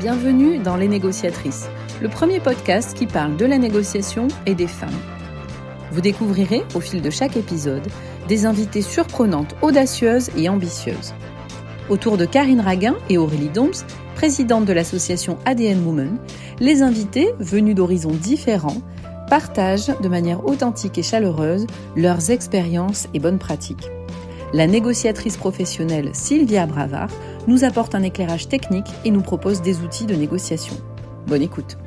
Bienvenue dans Les Négociatrices, le premier podcast qui parle de la négociation et des femmes. Vous découvrirez au fil de chaque épisode des invités surprenantes, audacieuses et ambitieuses. Autour de Karine Raguin et Aurélie Doms, présidente de l'association ADN Women, les invités, venus d'horizons différents, partagent de manière authentique et chaleureuse leurs expériences et bonnes pratiques. La négociatrice professionnelle Sylvia Bravard nous apporte un éclairage technique et nous propose des outils de négociation. Bonne écoute.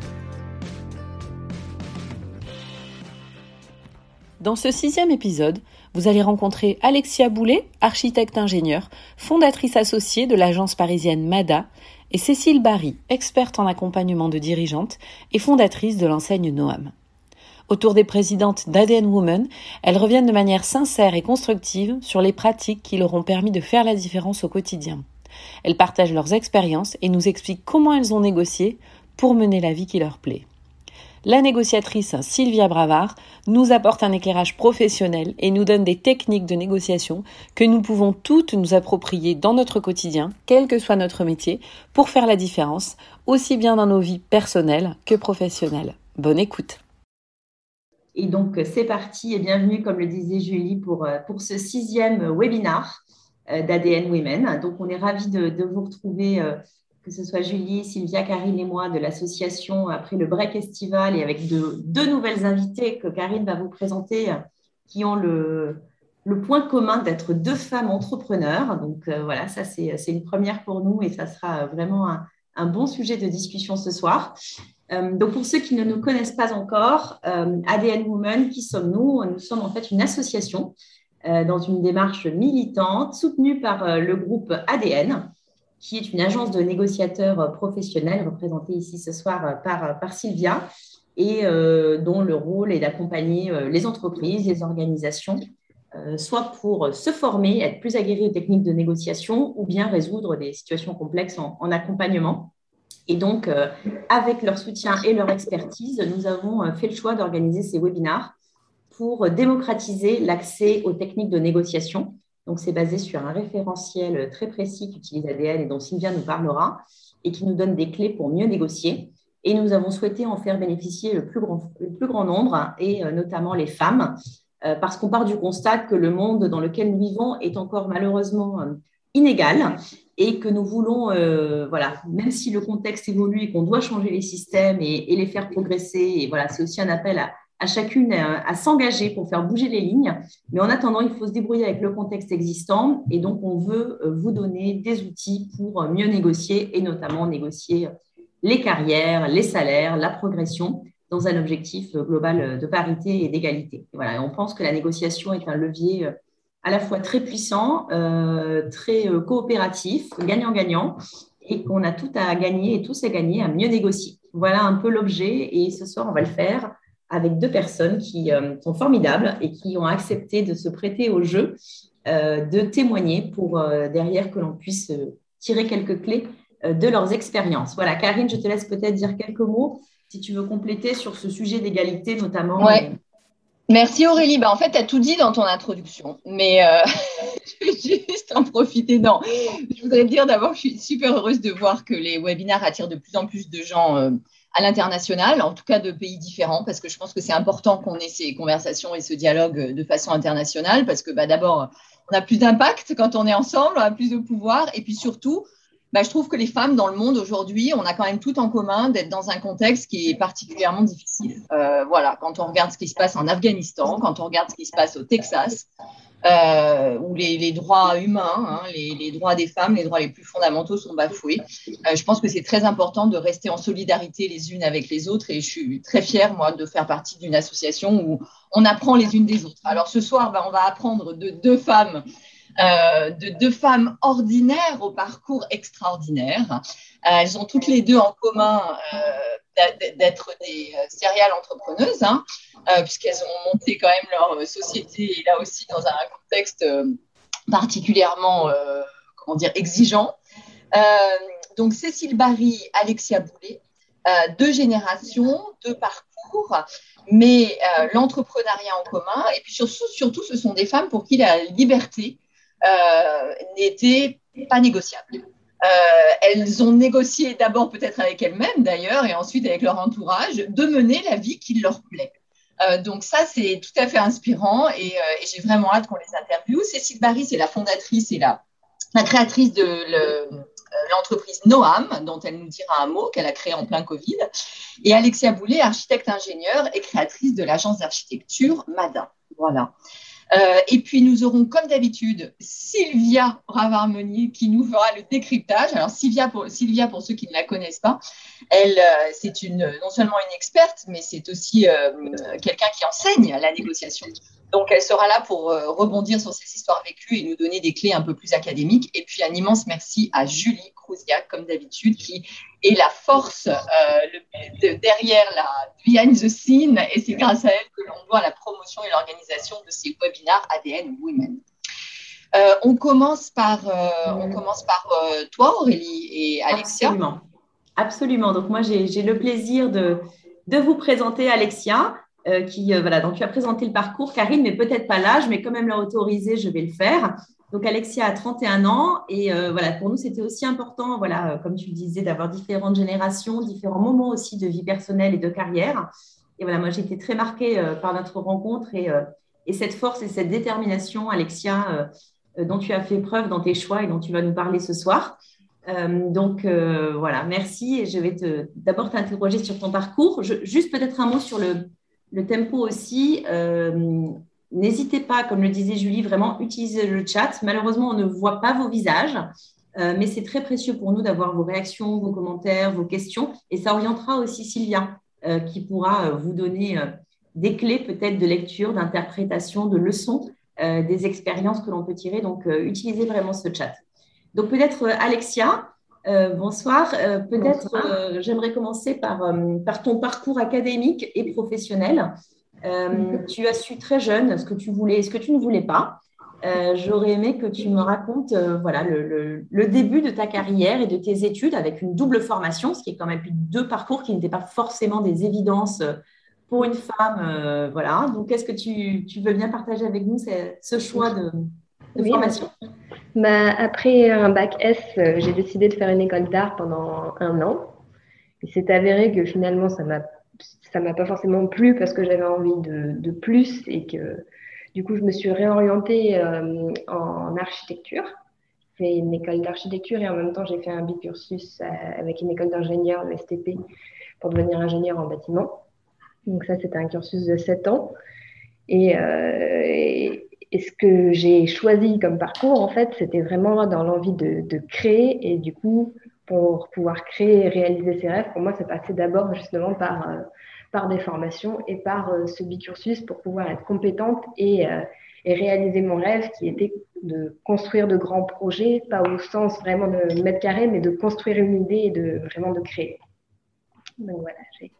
Dans ce sixième épisode, vous allez rencontrer Alexia Boulet, architecte ingénieur, fondatrice associée de l'agence parisienne MADA, et Cécile Barry, experte en accompagnement de dirigeantes et fondatrice de l'enseigne Noam. Autour des présidentes d'ADN Women, elles reviennent de manière sincère et constructive sur les pratiques qui leur ont permis de faire la différence au quotidien. Elles partagent leurs expériences et nous expliquent comment elles ont négocié pour mener la vie qui leur plaît. La négociatrice Sylvia Bravard nous apporte un éclairage professionnel et nous donne des techniques de négociation que nous pouvons toutes nous approprier dans notre quotidien, quel que soit notre métier, pour faire la différence, aussi bien dans nos vies personnelles que professionnelles. Bonne écoute. Et donc, c'est parti et bienvenue, comme le disait Julie, pour, euh, pour ce sixième webinaire d'ADN Women. Donc, on est ravis de, vous retrouver, euh, que ce soit Julie, Sylvia, Karine et moi de l'association après le break estival et avec deux nouvelles invitées que Karine va vous présenter qui ont le, point commun d'être deux femmes entrepreneurs. Donc, voilà, ça, c'est une première pour nous et ça sera vraiment un, bon sujet de discussion ce soir. Euh, donc, pour ceux qui ne nous connaissent pas encore, euh, ADN Women, qui sommes-nous? Nous sommes en fait une association euh, dans une démarche militante soutenue par le groupe ADN, qui est une agence de négociateurs professionnels représentée ici ce soir par, Sylvia et dont le rôle est d'accompagner les entreprises, les organisations, soit pour se former, être plus aguerris aux techniques de négociation ou bien résoudre des situations complexes en accompagnement. Et donc, euh, avec leur soutien et leur expertise, nous avons euh, fait le choix d'organiser ces webinars pour démocratiser l'accès aux techniques de négociation. Donc, c'est basé sur un référentiel très précis qu'utilise ADN et dont Sylvia nous parlera et qui nous donne des clés pour mieux négocier. Et nous avons souhaité en faire bénéficier le plus grand, le plus grand nombre, et euh, notamment les femmes, parce qu'on part du constat que le monde dans lequel nous vivons est encore malheureusement inégal et que nous voulons, euh, voilà, même si le contexte évolue et qu'on doit changer les systèmes et, les faire progresser, et voilà, c'est aussi un appel à, chacune à, s'engager pour faire bouger les lignes. Mais en attendant, il faut se débrouiller avec le contexte existant et donc on veut euh, vous donner des outils pour mieux négocier et notamment négocier les carrières, les salaires, la progression dans un objectif global de parité et d'égalité. Voilà, on pense que la négociation est un levier euh, à la fois très puissant, euh, très euh, coopératif, gagnant-gagnant, et qu'on a tout à gagner et tous à gagner à mieux négocier. Voilà un peu l'objet, et ce soir, on va le faire avec deux personnes qui euh, sont formidables et qui ont accepté de se prêter au jeu, de témoigner pour derrière que l'on puisse tirer quelques clés de leurs expériences. Voilà, Karine, je te laisse peut-être dire quelques mots si tu veux compléter sur ce sujet d'égalité notamment. Merci Aurélie. Bah, en fait, tu as tout dit dans ton introduction, mais euh, je vais juste en profiter. Non, je voudrais dire d'abord je suis super heureuse de voir que les webinaires attirent de plus en plus de gens euh, à l'international, en tout cas de pays différents, parce que je pense que c'est important qu'on ait ces conversations et ce dialogue de façon internationale, parce que bah, d'abord, on a plus d'impact quand on est ensemble, on a plus de pouvoir, et puis surtout, bah, je trouve que les femmes dans le monde aujourd'hui, on a quand même tout en commun d'être dans un contexte qui est particulièrement difficile. Euh, voilà, quand on regarde ce qui se passe en Afghanistan, quand on regarde ce qui se passe au Texas, euh, où les, les, droits humains, hein, les, les, droits des femmes, les droits les plus fondamentaux sont bafoués. Euh, je pense que c'est très important de rester en solidarité les unes avec les autres et je suis très fière, moi, de faire partie d'une association où on apprend les unes des autres. Alors ce soir, bah, on va apprendre de deux femmes euh, de deux femmes ordinaires au parcours extraordinaire. Euh, elles ont toutes les deux en commun euh, d'être des serial entrepreneuses, hein, puisqu'elles ont monté quand même leur société, et là aussi dans un contexte particulièrement comment dire, exigeant. donc Cécile Barry, Alexia Boulet, deux générations, deux parcours, mais l'entrepreneuriat en commun. Et puis surtout, surtout, ce sont des femmes pour qui la liberté euh, n'était pas négociable. Elles ont négocié d'abord peut-être avec elles-mêmes d'ailleurs et ensuite avec leur entourage de mener la vie qui leur plaît. donc ça, c'est tout à fait inspirant et, et j'ai vraiment hâte qu'on les interviewe. Cécile Barry, c'est la fondatrice et la, créatrice de le, euh, l'entreprise Noam, dont elle nous dira un mot, qu'elle a créé en plein Covid, et Alexia Boulet, architecte ingénieure et créatrice de l'agence d'architecture MADA. Voilà. Euh, et puis nous aurons, comme d'habitude, Sylvia Ravarmoni qui nous fera le décryptage. Alors Sylvia, pour, Sylvia, pour ceux qui ne la connaissent pas, elle, euh, c'est non seulement une experte, mais c'est aussi quelqu'un qui enseigne la négociation. Donc, elle sera là pour euh, rebondir sur ces histoires vécues et nous donner des clés un peu plus académiques. Et puis, un immense merci à Julie Crouziac, comme d'habitude, qui est la force euh, derrière la behind the scene. Et c'est grâce à elle que l'on voit la promotion et l'organisation de ces webinaires ADN Women. Euh, on commence par, on commence par toi, Aurélie et Alexia. Absolument. Absolument. Donc, moi, j'ai le plaisir de, de vous présenter Alexia. Euh, qui, euh, voilà, donc tu as présenté le parcours. Karine mais peut-être pas l'âge, mais quand même l'a autorisé, je vais le faire. Donc Alexia a 31 ans et euh, voilà, pour nous c'était aussi important, voilà, comme tu le disais, d'avoir différentes générations, différents moments aussi de vie personnelle et de carrière. Et voilà, moi j'ai été très marquée par notre rencontre et, et, cette force et cette détermination, Alexia, dont tu as fait preuve dans tes choix et dont tu vas nous parler ce soir. donc voilà, merci et je vais d'abord t'interroger sur ton parcours. juste peut-être un mot sur le, le tempo aussi, euh, n'hésitez pas, comme le disait Julie, vraiment utiliser le chat. Malheureusement, on ne voit pas vos visages, euh, mais c'est très précieux pour nous d'avoir vos réactions, vos commentaires, vos questions. Et ça orientera aussi Sylvia, euh, qui pourra vous donner des clés peut-être de lecture, d'interprétation, de leçons, des expériences que l'on peut tirer. Donc, utilisez vraiment ce chat. Donc, peut-être Alexia, euh, bonsoir. Euh, peut-être euh, j'aimerais commencer par, par, ton parcours académique et professionnel. Mhm. tu as su très jeune ce que tu voulais et ce que tu ne voulais pas. J'aurais aimé que tu me racontes voilà, le, le, début de ta carrière et de tes études avec une double formation, ce qui est quand même deux parcours qui n'étaient pas forcément des évidences pour une femme. voilà. Donc, est-ce que tu, tu, veux bien partager avec nous ce, choix de, formation? Bah, Après un bac S, euh, j'ai décidé de faire une école d'art pendant un an. Il s'est avéré que finalement, ça m'a ça m'a pas forcément plu parce que j'avais envie de, de, plus et que du coup, je me suis réorientée euh, en architecture. J'ai fait une école d'architecture et en même temps, j'ai fait un bicursus euh, avec une école d'ingénieur, le STP, pour devenir ingénieur en bâtiment. Donc ça, c'était un cursus de 7 ans. Et, euh, et, et ce que j'ai choisi comme parcours, en fait, c'était vraiment dans l'envie de, créer. Et du coup, pour pouvoir créer et réaliser ses rêves, pour moi, c'est passé d'abord justement par, euh, par des formations et par euh, ce bicursus pour pouvoir être compétente et, euh, et, réaliser mon rêve qui était de construire de grands projets, pas au sens vraiment de mètre carré, mais de construire une idée et de vraiment de créer. Donc voilà, j'ai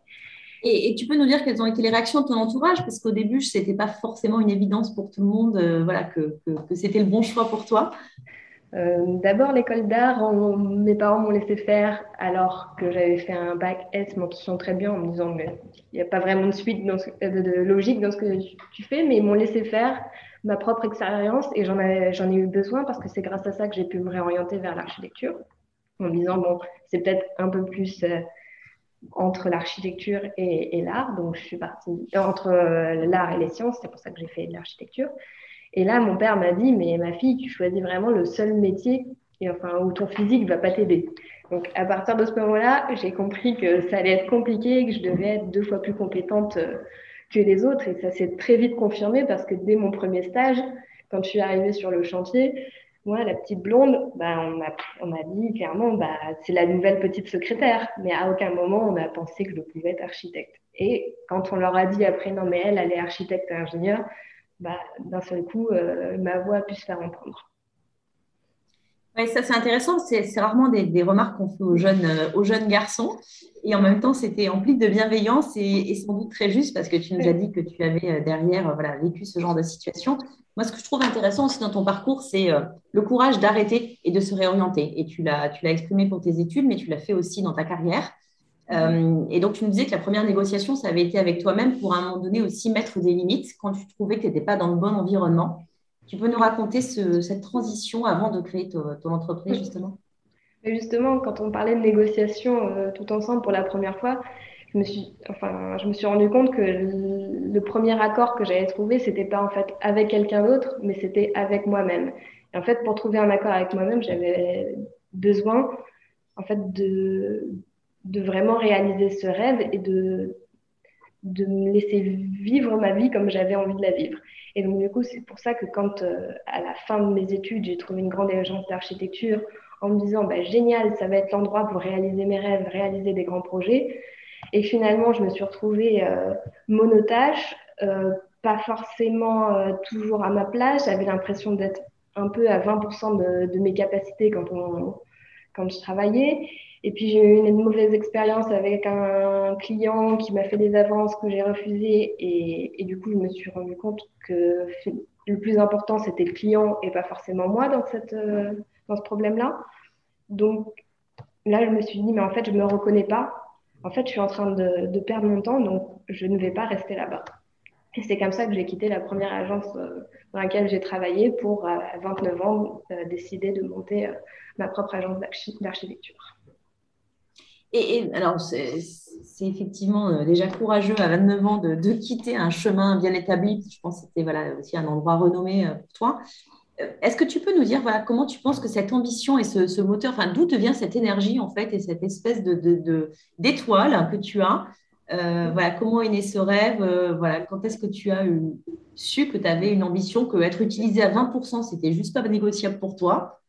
et, tu peux nous dire quelles ont été les réactions de ton entourage? Parce qu'au début, ce n'était pas forcément une évidence pour tout le monde euh, voilà, que, c'était le bon choix pour toi. Euh, d'abord, l'école d'art, mes parents m'ont laissé faire alors que j'avais fait un bac S, m'en très bien en me disant mais il n'y a pas vraiment de suite, dans de, logique dans ce que tu fais, mais ils m'ont laissé faire ma propre expérience et j'en ai eu besoin parce que c'est grâce à ça que j'ai pu me réorienter vers l'architecture en me disant bon, c'est peut-être un peu plus euh, entre l'architecture et, l'art. Donc, je suis partie entre euh, l'art et les sciences. C'est pour ça que j'ai fait de l'architecture. Et là, mon père m'a dit, mais ma fille, tu choisis vraiment le seul métier et, enfin, où ton physique va pas t'aider. Donc, à partir de ce moment-là, j'ai compris que ça allait être compliqué, que je devais être deux fois plus compétente euh, que les autres. Et ça s'est très vite confirmé parce que dès mon premier stage, quand je suis arrivée sur le chantier, moi, la petite blonde, bah, on, a, on a dit clairement, bah, c'est la nouvelle petite secrétaire. Mais à aucun moment, on a pensé que je pouvais être architecte. Et quand on leur a dit après, non, mais elle, elle est architecte et ingénieure, bah, d'un seul coup, euh, ma voix a pu se faire entendre. Oui, ça c'est intéressant. C'est rarement des, remarques qu'on fait aux jeunes, euh, aux jeunes garçons. Et en même temps, c'était empli de bienveillance et, sans doute très juste parce que tu nous as dit que tu avais euh, derrière voilà, vécu ce genre de situation. Moi, ce que je trouve intéressant aussi dans ton parcours, c'est euh, le courage d'arrêter et de se réorienter. Et tu l'as exprimé pour tes études, mais tu l'as fait aussi dans ta carrière. et donc, tu nous disais que la première négociation, ça avait été avec toi-même pour à un moment donné aussi mettre des limites quand tu trouvais que tu n'étais pas dans le bon environnement. Tu peux nous raconter cette transition avant de créer ton, entreprise, justement? Mais justement, quand on parlait de négociation euh, tout ensemble pour la première fois, je me suis, enfin, je me suis rendu compte que le, premier accord que j'avais trouvé, c'était pas en fait avec quelqu'un d'autre, mais c'était avec moi-même. Et en fait, pour trouver un accord avec moi-même, j'avais besoin, en fait, de, de vraiment réaliser ce rêve et de, de me laisser vivre ma vie comme j'avais envie de la vivre. Et donc, du coup, c'est pour ça que quand, euh, à la fin de mes études, j'ai trouvé une grande agence d'architecture en me disant, bah, génial, ça va être l'endroit pour réaliser mes rêves, réaliser des grands projets. Et finalement, je me suis retrouvée euh, monotache, euh, pas forcément euh, toujours à ma place. J'avais l'impression d'être un peu à 20% de, de, mes capacités quand, on, quand je travaillais. Et puis j'ai eu une mauvaise expérience avec un client qui m'a fait des avances que j'ai refusées. Et, du coup, je me suis rendu compte que le plus important, c'était le client et pas forcément moi dans, cette, dans ce problème-là. Donc là, je me suis dit, mais en fait, je ne me reconnais pas. En fait, je suis en train de, de perdre mon temps, donc je ne vais pas rester là-bas. Et c'est comme ça que j'ai quitté la première agence euh, dans laquelle j'ai travaillé pour, à 29 ans, euh, décider de monter euh, ma propre agence d'architecture. Et, alors, c'est effectivement déjà courageux à 29 ans de, de, quitter un chemin bien établi. Je pense que c'était voilà, aussi un endroit renommé pour toi. Est-ce que tu peux nous dire voilà, comment tu penses que cette ambition et ce, moteur, enfin, d'où te vient cette énergie en fait et cette espèce de, d'étoile que tu as euh, voilà, comment est né ce rêve euh, voilà, Quand est-ce que tu as eu, su que tu avais une ambition, que être utilisé à 20%, c'était juste pas négociable pour toi?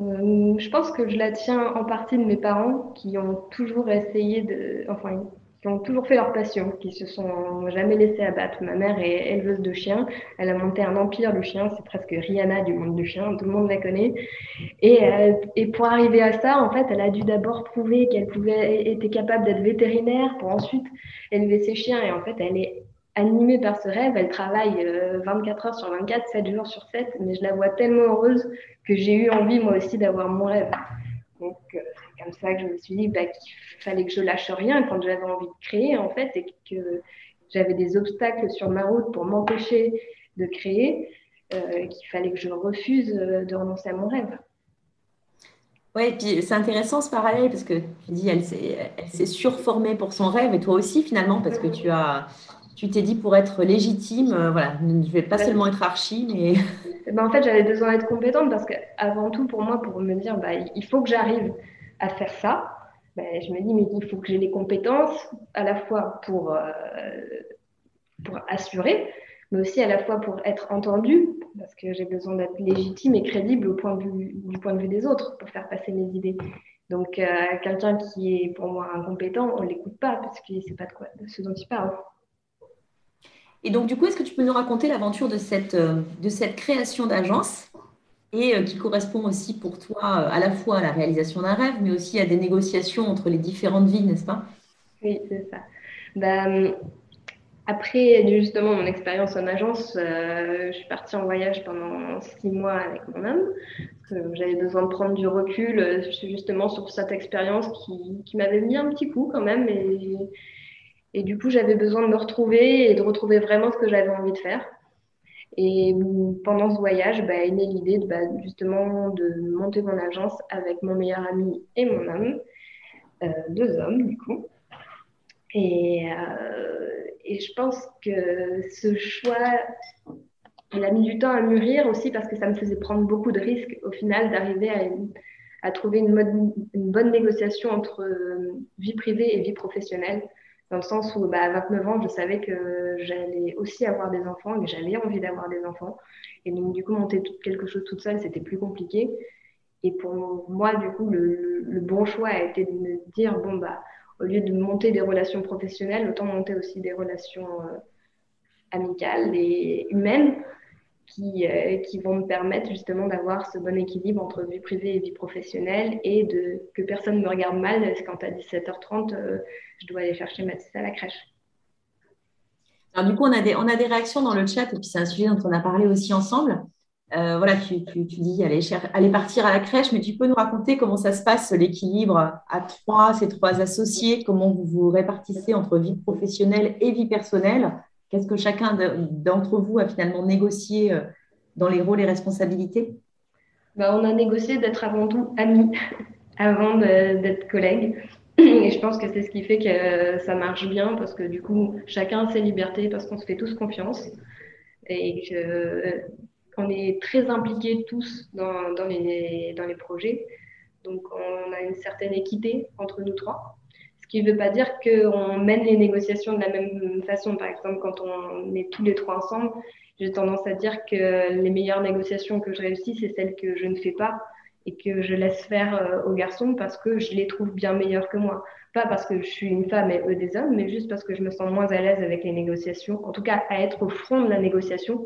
Euh, Je pense que je la tiens en partie de mes parents qui ont toujours essayé de. Enfin, qui ont toujours fait leur passion, qui se sont jamais laissés abattre. Ma mère est éleveuse de chiens. Elle a monté un empire de chiens. C'est presque Rihanna du monde du chien. Tout le monde la connaît. Et, euh, et pour arriver à ça, en fait, elle a dû d'abord prouver qu'elle pouvait, était capable d'être vétérinaire pour ensuite élever ses chiens. Et en fait, elle est animée par ce rêve. Elle travaille 24 euh, heures sur 24, 7 jours sur 7. Mais je la vois tellement heureuse que j'ai eu envie, moi aussi, d'avoir mon rêve. Donc, euh, c'est comme ça que je me suis dit bah, qu'il fallait que je lâche rien quand j'avais envie de créer, en fait, et que j'avais des obstacles sur ma route pour m'empêcher de créer, euh, qu'il fallait que je refuse de renoncer à mon rêve. Oui, et puis c'est intéressant ce parallèle parce que tu dis, elle s'est surformée pour son rêve et toi aussi finalement parce que tu as, tu t'es dit pour être légitime, voilà, je ne vais pas seulement être archi, mais ben, en fait, j'avais besoin d'être compétente parce qu'avant tout, pour moi, pour me dire, bah, il faut que j'arrive à faire ça, ben, je me dis, mais il faut que j'ai les compétences à la fois pour, euh, pour assurer, mais aussi à la fois pour être entendue, parce que j'ai besoin d'être légitime et crédible au point de vue, du point de vue des autres pour faire passer mes idées. Donc, euh, quelqu'un qui est pour moi incompétent, on ne l'écoute pas parce qu'il ne sait pas de, quoi, de ce dont il parle. Et donc, du coup, est-ce que tu peux nous raconter l'aventure de cette, euh, de cette création d'agence et euh, qui correspond aussi pour toi euh, à la fois à la réalisation d'un rêve, mais aussi à des négociations entre les différentes vies, n'est-ce pas? Oui, c'est ça. Ben, après justement mon expérience en agence, je suis partie en voyage pendant six mois avec mon homme. J'avais besoin de prendre du recul justement sur cette expérience qui, qui m'avait mis un petit coup quand même. Et du coup, j'avais besoin de me retrouver et de retrouver vraiment ce que j'avais envie de faire. Et pendant ce voyage, bah, est l'idée bah, justement de monter mon agence avec mon meilleur ami et mon homme, euh, deux hommes du coup. Et, euh, et, je pense que ce choix, il a mis du temps à mûrir aussi parce que ça me faisait prendre beaucoup de risques au final d'arriver à, à, trouver une, une, bonne négociation entre euh, vie privée et vie professionnelle dans le sens où bah, à 29 ans, je savais que j'allais aussi avoir des enfants, que j'avais envie d'avoir des enfants. Et donc, du coup, monter quelque chose toute seule, c'était plus compliqué. Et pour moi, du coup, le, le, bon choix a été de me dire, bon, bah, au lieu de monter des relations professionnelles, autant monter aussi des relations euh, amicales et humaines qui, euh, qui vont me permettre justement d'avoir ce bon équilibre entre vie privée et vie professionnelle et de que personne ne me regarde mal quand à 17h30, euh, je dois aller chercher Mathis à la crèche. Alors, du coup, on a, des, on a des réactions dans le chat et puis c'est un sujet dont on a parlé aussi ensemble. Euh, voilà, tu, tu, dis aller, aller, partir à la crèche, mais tu peux nous raconter comment ça se passe, l'équilibre à trois, ces trois associés, comment vous vous répartissez entre vie professionnelle et vie personnelle? Qu'est-ce que chacun d'entre vous a finalement négocié euh, dans les rôles et responsabilités? Bah, On a négocié d'être avant tout amis avant d'être collègues. Et je pense que c'est ce qui fait que ça marche bien parce que du coup, chacun a ses libertés parce qu'on se fait tous confiance et qu'on est très impliqués tous dans, dans les projets. Donc, on a une certaine équité entre nous trois. Ce qui ne veut pas dire qu'on mène les négociations de la même façon. Par exemple, quand on est tous les trois ensemble, j'ai tendance à dire que les meilleures négociations que je réussis, c'est celles que je ne fais pas et que je laisse faire euh, aux garçons parce que je les trouve bien meilleurs que moi. Pas parce que je suis une femme et eux des hommes, mais juste parce que je me sens moins à l'aise avec les négociations. En tout cas, à être au front de la négociation.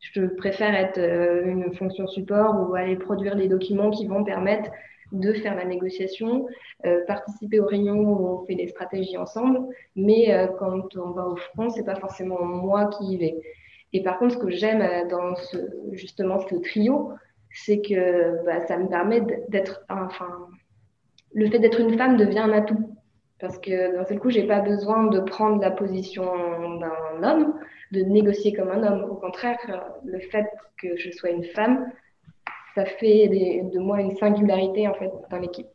Je préfère être euh, une fonction support ou aller produire les documents qui vont permettre de faire la négociation, euh, participer aux réunions où on fait des stratégies ensemble, mais quand on va au front, c'est pas forcément moi qui y vais. Et par contre, ce que j'aime dans ce, justement ce trio, c'est que bah, ça me permet d'être, enfin, le fait d'être une femme devient un atout. Parce que d'un seul coup, j'ai pas besoin de prendre la position d'un homme, de négocier comme un homme. Au contraire, le fait que je sois une femme, ça fait de moi une singularité en fait dans l'équipe.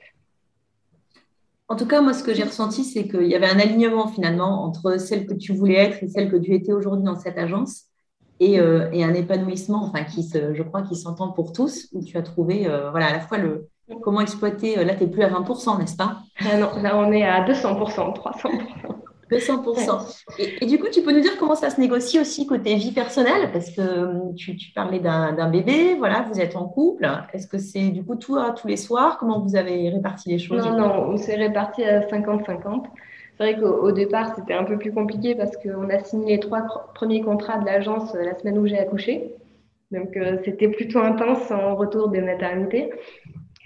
En tout cas, moi, ce que j'ai ressenti, c'est qu'il y avait un alignement finalement entre celle que tu voulais être et celle que tu étais aujourd'hui dans cette agence. Euh, et, un épanouissement, enfin, qui se, je crois, qui s'entend pour tous, où tu as trouvé, euh, voilà, à la fois le comment exploiter. Euh, là, tu n'es plus à 20%, n'est-ce pas? Ah Non, là, on est à 200%, 300%. 200%. Et, du coup, tu peux nous dire comment ça se négocie aussi côté vie personnelle? Parce que tu, tu parlais d'un bébé, voilà, vous êtes en couple. Est-ce que c'est du coup toi tous les soirs? Comment vous avez réparti les choses Non, non, on s'est réparti à 50-50. C'est vrai qu'au départ, c'était un peu plus compliqué parce qu'on a signé les trois premiers contrats de l'agence euh, la semaine où j'ai accouché. Donc, euh, c'était plutôt intense en retour de maternité.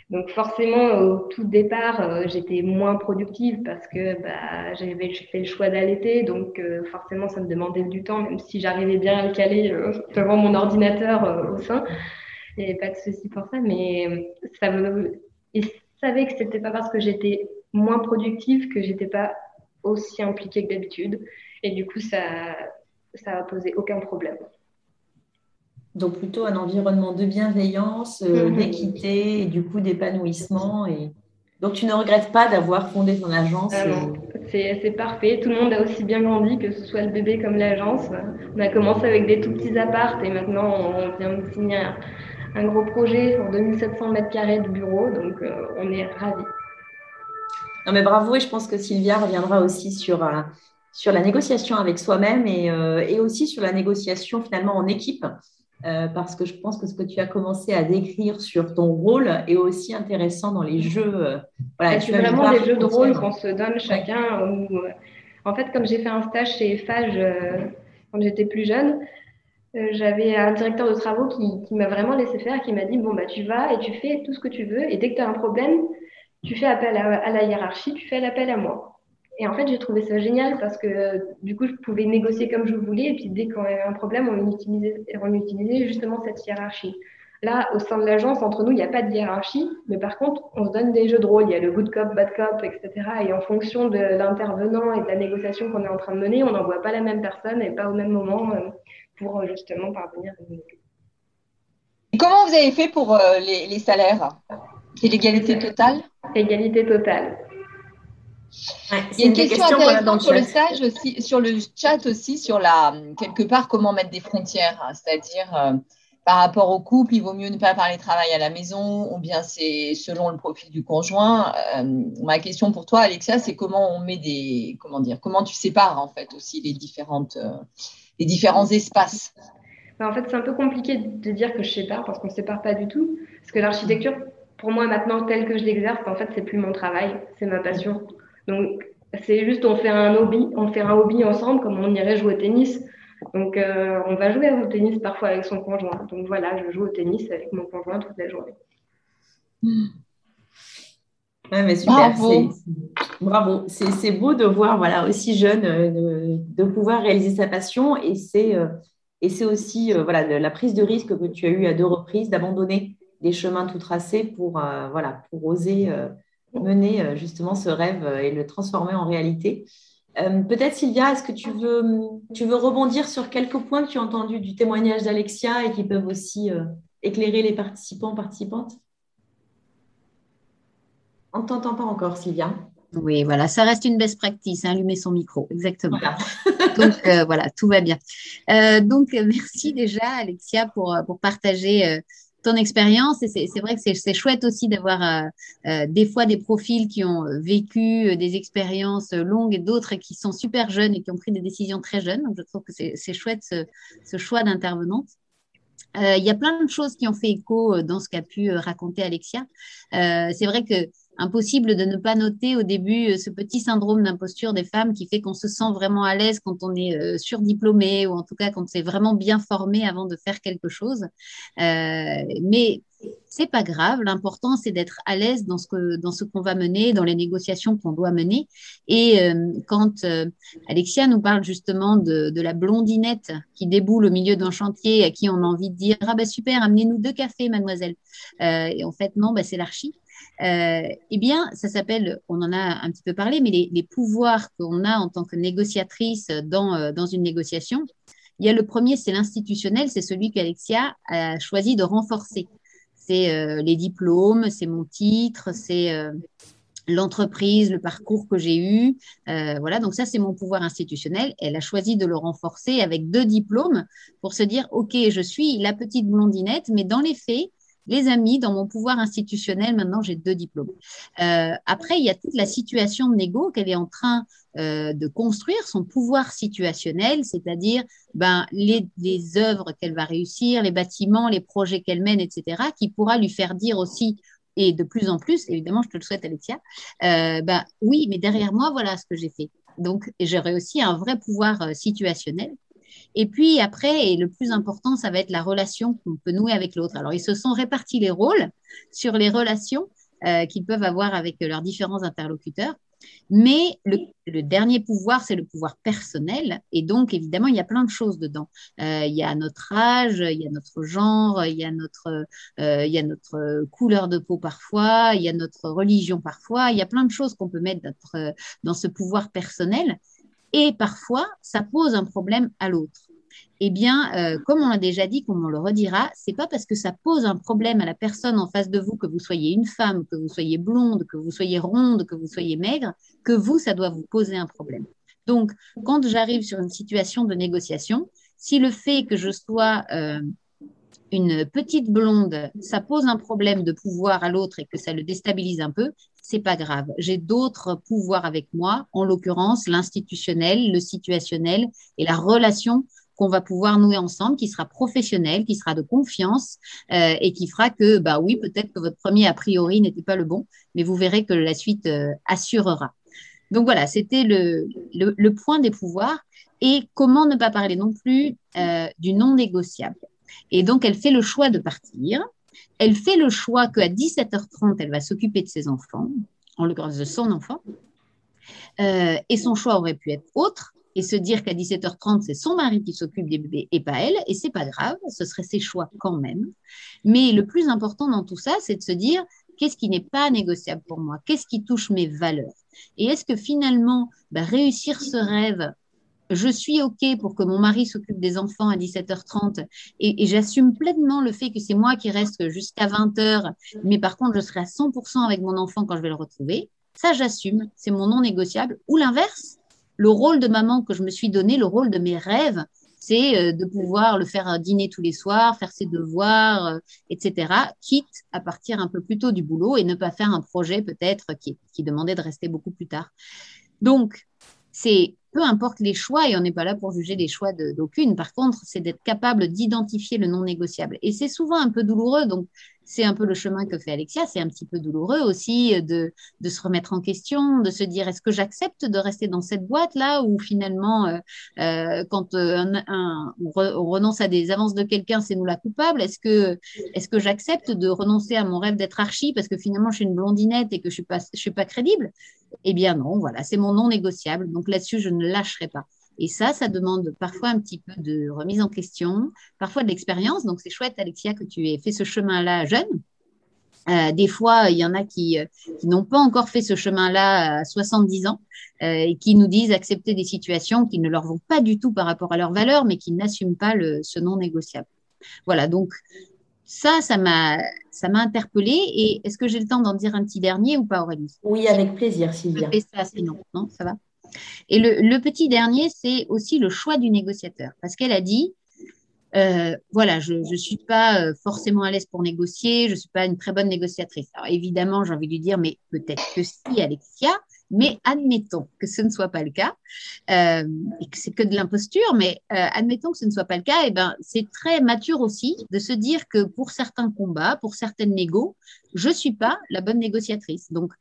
Donc, forcément, au tout départ, euh, j'étais moins productive parce que bah, j'avais fait le choix d'allaiter. Donc, forcément, ça me demandait du temps, même si j'arrivais bien à le caler devant mon ordinateur au sein. Avait pas de souci pour ça. Mais ça me... ils savaient que c'était pas parce que j'étais moins productive que j'étais pas aussi impliqué que d'habitude. Et du coup, ça ça posé aucun problème. Donc plutôt un environnement de bienveillance, euh, mhm. d'équité et du coup d'épanouissement. Et... Donc tu ne regrettes pas d'avoir fondé ton agence ah euh, C'est parfait. Tout le monde a aussi bien grandi, que ce soit le bébé comme l'agence. On a commencé avec des tout petits apparts et maintenant on vient de signer un, gros projet pour 2700 mètres carrés de bureau. Donc euh, on est ravis. Non, mais bravo, et je pense que Sylvia reviendra aussi sur, sur la négociation avec soi-même et, euh, et, aussi sur la négociation finalement en équipe. Euh, parce que je pense que ce que tu as commencé à décrire sur ton rôle est aussi intéressant dans les jeux. voilà, c'est vraiment des jeux de rôle qu'on se donne chacun. en fait, comme j'ai fait un stage chez FAGE quand j'étais plus jeune, j'avais un directeur de travaux qui, qui m'a vraiment laissé faire, qui m'a dit bon bah tu vas et tu fais tout ce que tu veux et dès que tu as un problème, tu fais appel à, la hiérarchie, tu fais l'appel à moi. Et en fait, j'ai trouvé ça génial parce que du coup, je pouvais négocier comme je voulais. Et puis, dès qu'on avait un problème, on utilisait, on utilisait justement cette hiérarchie. Là, au sein de l'agence, entre nous, il n'y a pas de hiérarchie. Mais par contre, on se donne des jeux de rôle. Il y a le good cop, bad cop, etc. Et en fonction de l'intervenant et de la négociation qu'on est en train de mener, on n'envoie pas la même personne et pas au même moment euh, pour euh, justement parvenir à Comment vous avez fait pour euh, les salaires? C'est l'égalité totale? Égalité totale. Il y a une question, intéressante sur le stage aussi, sur le chat aussi, sur la quelque part comment mettre des frontières, hein. c'est-à-dire euh, par rapport au couple, il vaut mieux ne pas parler travail à la maison, ou bien c'est selon le profil du conjoint. Euh, ma question pour toi, Alexia, c'est comment on met des, comment dire, comment tu sépares en fait aussi les différentes, euh, les différents espaces? Ben, en fait, c'est un peu compliqué de dire que je sépare parce qu'on ne sépare pas du tout, parce que l'architecture pour moi maintenant tel que je l'exerce, en fait, c'est plus mon travail, c'est ma passion. Donc c'est juste on fait un hobby, on fait un hobby ensemble comme on irait jouer au tennis. Donc euh, on va jouer au tennis parfois avec son conjoint. Donc voilà, je joue au tennis avec mon conjoint toute la journée. Ouais, mais super, bravo. Bravo. C'est beau de voir voilà, aussi jeune euh, de, pouvoir réaliser sa passion et c'est euh, et c'est aussi voilà, la prise de risque que tu as eu à deux reprises d'abandonner des chemins tout tracés pour, euh, voilà, pour oser euh, mener euh, justement ce rêve et le transformer en réalité. Peut-être Sylvia, est-ce que tu veux, tu veux rebondir sur quelques points que tu as entendus du témoignage d'Alexia et qui peuvent aussi éclairer les participants, participantes On ne t'entend pas encore, Sylvia. Oui, voilà, ça reste une best practice, hein, allumer son micro, exactement. donc euh, voilà, tout va bien. Euh, donc merci déjà Alexia pour, pour partager ton expérience. Et c'est vrai que c'est chouette aussi d'avoir des fois des profils qui ont vécu des expériences longues et d'autres qui sont super jeunes et qui ont pris des décisions très jeunes. Donc je trouve que c'est chouette ce choix d'intervenante. Il y a plein de choses qui ont fait écho dans ce qu'a pu raconter Alexia. c'est vrai que impossible de ne pas noter au début euh, ce petit syndrome d'imposture des femmes qui fait qu'on se sent vraiment à l'aise quand on est euh, surdiplômé ou en tout cas quand c'est vraiment bien formé avant de faire quelque chose. Euh, mais c'est pas grave. L'important, c'est d'être à l'aise dans ce que dans ce qu'on va mener, dans les négociations qu'on doit mener. Et euh, quand Alexia nous parle justement de, de, la blondinette qui déboule au milieu d'un chantier, à qui on a envie de dire ah ben super, amenez-nous deux cafés, mademoiselle. et en fait non, ben, c'est l'archi. Euh, eh bien, ça s'appelle, on en a un petit peu parlé, mais les, pouvoirs qu'on a en tant que négociatrice dans, euh, dans une négociation. Il y a le premier, c'est l'institutionnel, c'est celui qu'Alexia a choisi de renforcer. C'est euh, les diplômes, c'est mon titre, c'est l'entreprise, le parcours que j'ai eu. voilà, donc ça, c'est mon pouvoir institutionnel. Elle a choisi de le renforcer avec deux diplômes pour se dire, OK, je suis la petite blondinette, mais dans les faits, les amis, dans mon pouvoir institutionnel, maintenant j'ai deux diplômes. Euh, après, il y a toute la situation de négo qu'elle est en train euh, de construire, son pouvoir situationnel, c'est-à-dire ben, les, œuvres qu'elle va réussir, les bâtiments, les projets qu'elle mène, etc., qui pourra lui faire dire aussi et de plus en plus, évidemment, je te le souhaite, Alexia, euh, ben, oui, mais derrière moi, voilà ce que j'ai fait. Donc, j'aurai aussi un vrai pouvoir situationnel et puis après, et le plus important, ça va être la relation qu'on peut nouer avec l'autre. Alors, ils se sont répartis les rôles sur les relations euh, qu'ils peuvent avoir avec leurs différents interlocuteurs. Mais le, dernier pouvoir, c'est le pouvoir personnel. Et donc, évidemment, il y a plein de choses dedans. Euh, il y a notre âge, il y a notre genre, il y a notre, euh, il y a notre couleur de peau parfois, il y a notre religion parfois. Il y a plein de choses qu'on peut mettre dans, dans ce pouvoir personnel. Et parfois, ça pose un problème à l'autre. Eh bien, euh, comme on l'a déjà dit, comme on le redira, c'est pas parce que ça pose un problème à la personne en face de vous, que vous soyez une femme, que vous soyez blonde, que vous soyez ronde, que vous soyez maigre, que vous, ça doit vous poser un problème. Donc, quand j'arrive sur une situation de négociation, si le fait que je sois euh, une petite blonde, ça pose un problème de pouvoir à l'autre et que ça le déstabilise un peu, c'est pas grave. J'ai d'autres pouvoirs avec moi, en l'occurrence l'institutionnel, le situationnel et la relation qu'on va pouvoir nouer ensemble, qui sera professionnelle, qui sera de confiance euh, et qui fera que, bah oui, peut-être que votre premier a priori n'était pas le bon, mais vous verrez que la suite euh, assurera. Donc voilà, c'était le, le, point des pouvoirs et comment ne pas parler non plus euh, du non négociable. Et donc, elle fait le choix de partir. Elle fait le choix qu'à 17h30, elle va s'occuper de ses enfants, en l'occurrence de son enfant. Euh, et son choix aurait pu être autre et se dire qu'à 17h30, c'est son mari qui s'occupe des bébés et pas elle, et c'est pas grave, ce serait ses choix quand même. Mais le plus important dans tout ça, c'est de se dire qu'est-ce qui n'est pas négociable pour moi, qu'est-ce qui touche mes valeurs? Et est-ce que finalement, bah, réussir ce rêve je suis OK pour que mon mari s'occupe des enfants à 17h30 et, j'assume pleinement le fait que c'est moi qui reste jusqu'à 20h, mais par contre, je serai à 100% avec mon enfant quand je vais le retrouver. Ça, j'assume, c'est mon non négociable. Ou l'inverse, le rôle de maman que je me suis donné, le rôle de mes rêves, c'est euh, de pouvoir le faire dîner tous les soirs, faire ses devoirs, euh, etc., quitte à partir un peu plus tôt du boulot et ne pas faire un projet peut-être qui, qui demandait de rester beaucoup plus tard. Donc, c'est peu importe les choix, et on n'est pas là pour juger les choix d'aucune. Par contre, c'est d'être capable d'identifier le non négociable. Et c'est souvent un peu douloureux. Donc, c'est un peu le chemin que fait Alexia. C'est un petit peu douloureux aussi de, de se remettre en question, de se dire est-ce que j'accepte de rester dans cette boîte-là ou finalement, euh, euh, quand euh, on, renonce à des avances de quelqu'un, c'est nous la coupable? Est-ce que, j'accepte de renoncer à mon rêve d'être archi parce que finalement je suis une blondinette et que je suis suis pas crédible? Eh bien non, voilà, c'est mon non négociable. Donc là-dessus, je ne lâcherai pas. Et ça, ça demande parfois un petit peu de remise en question, parfois de l'expérience. Donc, c'est chouette, Alexia, que tu aies fait ce chemin-là jeune. Euh, des fois, il y en a qui, euh, qui n'ont pas encore fait ce chemin-là à 70 ans euh, et qui nous disent accepter des situations qui ne leur vont pas du tout par rapport à leurs valeurs, mais qui n'assument pas le, ce non négociable. Voilà, donc ça, ça m'a, ça m'a interpellée. Et est-ce que j'ai le temps d'en dire un petit dernier ou pas, Aurélie? Oui, avec plaisir, Sylvia. Je fais ça sinon, non, ça va? Et le, petit dernier, c'est aussi le choix du négociateur, parce qu'elle a dit, euh, voilà, je ne suis pas euh, forcément à l'aise pour négocier, je ne suis pas une très bonne négociatrice. Alors évidemment, j'ai envie de lui dire, mais peut-être que si, Alexia, mais admettons que ce ne soit pas le cas, euh, et que c'est que de l'imposture, mais admettons que ce ne soit pas le cas, et eh ben, c'est très mature aussi de se dire que pour certains combats, pour certaines négos, je ne suis pas la bonne négociatrice. Donc,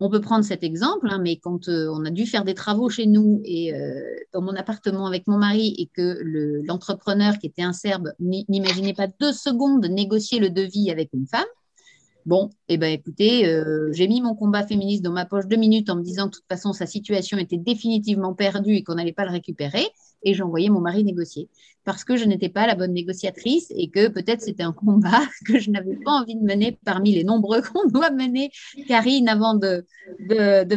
on peut prendre cet exemple, hein, mais quand euh, on a dû faire des travaux chez nous et euh, dans mon appartement avec mon mari et que l'entrepreneur qui était un Serbe n'imaginait pas deux secondes négocier le devis avec une femme, Bon, eh ben, écoutez, euh, j'ai mis mon combat féministe dans ma poche deux minutes en me disant que de toute façon, sa situation était définitivement perdue et qu'on n'allait pas le récupérer. Et j'ai envoyé mon mari négocier parce que je n'étais pas la bonne négociatrice et que peut-être c'était un combat que je n'avais pas envie de mener parmi les nombreux qu'on doit mener, Karine, avant de,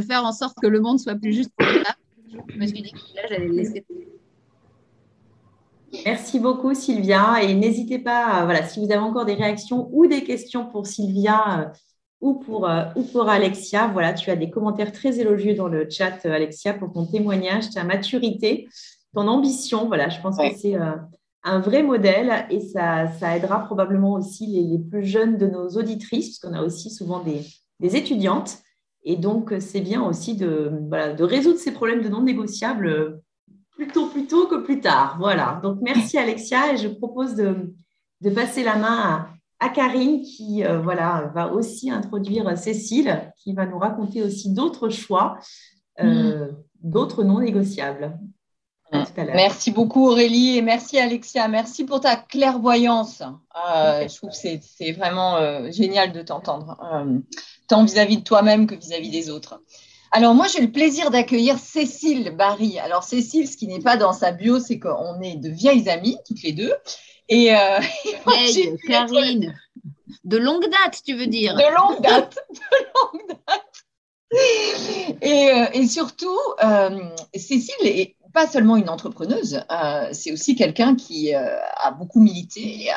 faire en sorte que le monde soit plus juste pour. Je me suis dit que là, j'allais laisser. Merci beaucoup Sylvia. Et n'hésitez pas, voilà, si vous avez encore des réactions ou des questions pour Sylvia euh, ou, pour, euh, ou pour Alexia, voilà, tu as des commentaires très élogieux dans le chat euh, Alexia pour ton témoignage, ta maturité, ton ambition, voilà, je pense que c'est un vrai modèle et ça, ça aidera probablement aussi les, plus jeunes de nos auditrices, puisqu'on a aussi souvent des, des étudiantes. Et donc, c'est bien aussi de, voilà, de résoudre ces problèmes de non négociables plutôt plus tôt que plus tard. Voilà. Donc, merci Alexia et je propose de, passer la main à, Karine qui euh, voilà, va aussi introduire Cécile qui va nous raconter aussi d'autres choix, euh, mm. d'autres non négociables. Merci beaucoup Aurélie et merci Alexia. Merci pour ta clairvoyance. Euh, je trouve que c'est vraiment génial de t'entendre, tant vis-à-vis de toi-même que vis à -vis des autres. Alors moi, j'ai le plaisir d'accueillir Cécile Barry. Alors Cécile, ce qui n'est pas dans sa bio, c'est qu'on est de vieilles amies, toutes les deux. Et euh, Karine, de longue date, tu veux dire De longue date, de longue date. Et, euh, et surtout, euh, Cécile est pas seulement une entrepreneuse, euh, c'est aussi quelqu'un qui a beaucoup milité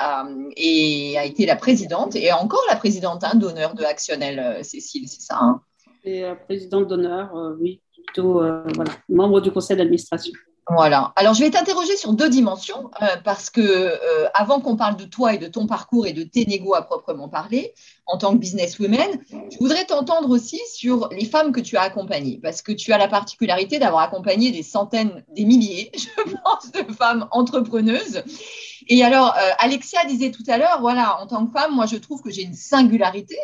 et a été la présidente et encore la présidente hein, d'honneur de Actionnel, Cécile, c'est ça hein? Et euh, présidente d'honneur, euh, oui, plutôt euh, voilà, membre du conseil d'administration. Voilà. Alors, je vais t'interroger sur deux dimensions parce que avant qu'on parle de toi et de ton parcours et de tes négos à proprement parler, en tant que businesswoman, je voudrais t'entendre aussi sur les femmes que tu as accompagnées parce que tu as la particularité d'avoir accompagné des centaines, des milliers, je pense, de femmes entrepreneuses. Et alors, Alexia disait tout à l'heure, voilà, en tant que femme, moi, je trouve que j'ai une singularité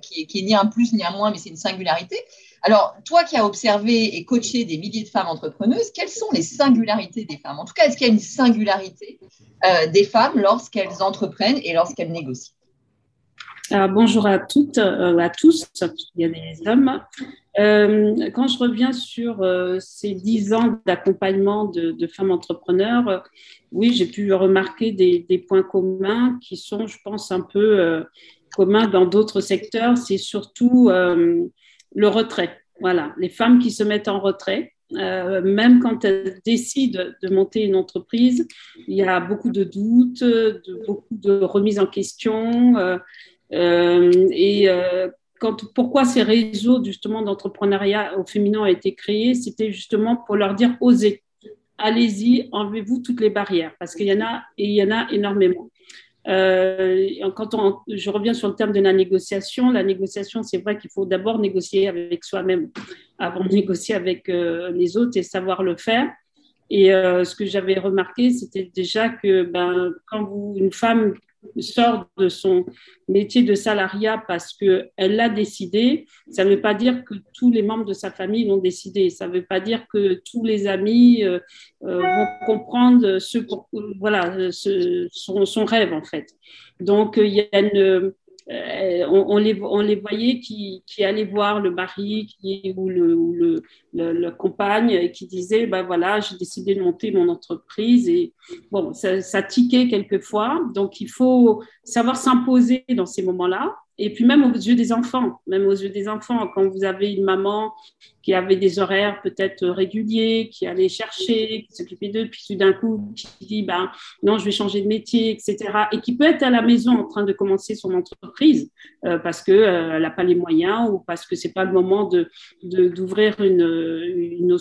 qui, est, qui est ni un plus ni un moins, mais c'est une singularité. Alors, toi qui as observé et coaché des milliers de femmes entrepreneuses, quelles sont les singularités des femmes? En tout cas, est-ce qu'il y a une singularité euh, des femmes lorsqu'elles entreprennent et lorsqu'elles négocient? Bonjour à toutes, euh, à tous, il y a des hommes. Euh, quand je reviens sur ces dix ans d'accompagnement de, femmes entrepreneurs, oui, j'ai pu remarquer des, points communs qui sont, je pense, un peu communs dans d'autres secteurs. C'est surtout le retrait. Voilà, les femmes qui se mettent en retrait, euh, même quand elles décident de monter une entreprise, il y a beaucoup de doutes, de, beaucoup de remises en question. Euh, euh, et quand, pourquoi ces réseaux justement d'entrepreneuriat au féminin ont été créés, c'était justement pour leur dire osez, allez-y, enlevez-vous toutes les barrières, parce qu'il y en a il y en a énormément. Euh, quand on, je reviens sur le terme de la négociation, la négociation, c'est vrai qu'il faut d'abord négocier avec soi-même avant de négocier avec euh, les autres et savoir le faire. Et euh, ce que j'avais remarqué, c'était déjà que ben, quand vous, une femme sort de son métier de salariat parce qu'elle l'a décidé, ça ne veut pas dire que tous les membres de sa famille l'ont décidé. Ça ne veut pas dire que tous les amis euh, euh, vont comprendre ce, voilà, son, son, rêve, en fait. Donc, il y a une, euh, on, les, voyait qui, allaient voir le mari qui, ou, le, le, compagne et qui disait ben voilà j'ai décidé de monter mon entreprise et bon ça, ça tiquait quelquefois. Donc il faut savoir s'imposer dans ces moments-là Et puis même aux yeux des enfants, même aux yeux des enfants, quand vous avez une maman qui avait des horaires peut-être réguliers, qui allait chercher, qui s'occupait d'eux, puis tout d'un coup qui dit ben non, je vais changer de métier, etc. Et qui peut être à la maison en train de commencer son entreprise euh, parce que euh, n'a pas les moyens ou parce que c'est pas le moment de d'ouvrir une,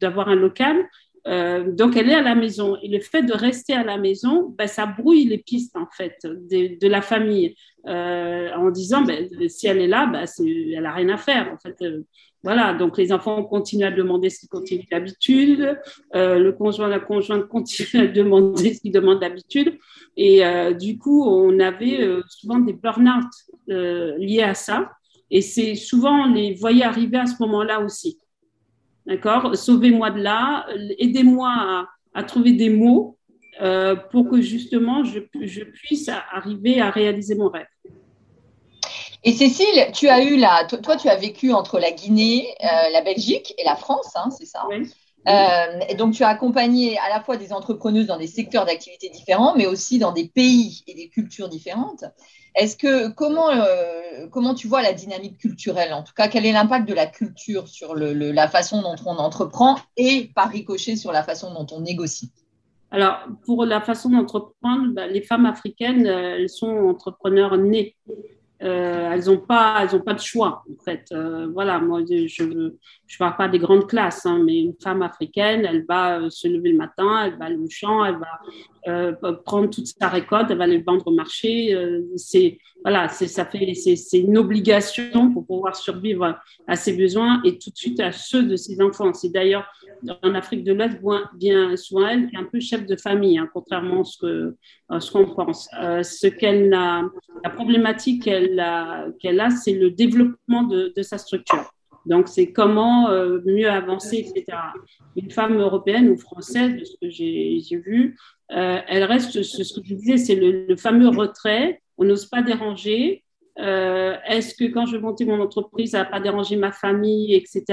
d'avoir un local. Euh, donc, elle est à la maison. Et le fait de rester à la maison, ben, ça brouille les pistes, en fait, de, de la famille. Euh, en disant, ben, si elle est là, ben, elle n'a rien à faire. En fait, euh, voilà. Donc, les enfants continuent à demander ce qu'ils continuent d'habitude. Euh, le conjoint, la conjointe continue à demander ce qu'ils demandent d'habitude. Et du coup, on avait souvent des burn-out liés à ça. Et c'est souvent, on les voyait arriver à ce moment-là aussi. D'accord? Sauvez-moi de là, aidez-moi à, trouver des mots euh, pour que justement je, puisse arriver à réaliser mon rêve. Et Cécile, tu as eu la, toi, tu as vécu entre la Guinée, euh, la Belgique et la France, hein, c'est ça? Oui. Euh, et donc, tu as accompagné à la fois des entrepreneuses dans des secteurs d'activité différents, mais aussi dans des pays et des cultures différentes. Est-ce que comment euh, comment tu vois la dynamique culturelle? En tout cas, quel est l'impact de la culture sur le, la façon dont on entreprend et par ricochet sur la façon dont on négocie? Alors, pour la façon d'entreprendre, bah, les femmes africaines, euh, elles sont entrepreneurs nées. Euh, elles n'ont pas, elles ont pas de choix en fait. Euh, voilà, moi je ne parle pas des grandes classes, hein, mais une femme africaine, elle va euh, se lever le matin, elle va aller au champ, elle va euh, prendre toute sa récolte, elle va aller le vendre au marché. Euh, c'est voilà, c'est ça fait, c'est une obligation pour pouvoir survivre à ses besoins et tout de suite à ceux de ses enfants. C'est d'ailleurs en Afrique de l'Ouest, bien souvent elle est un peu chef de famille, hein, contrairement à ce que ce qu'on pense. Euh, ce qu'elle a, la problématique qu'elle a, qu'elle a, c'est le développement de, de sa structure. Donc, c'est comment euh, mieux avancer, etc. Une femme européenne ou française, de ce que j'ai vu, euh, elle reste, ce, que je disais, c'est le, fameux retrait. On n'ose pas déranger. Euh, Est-ce que quand je monter mon entreprise, ça va pas déranger ma famille, etc.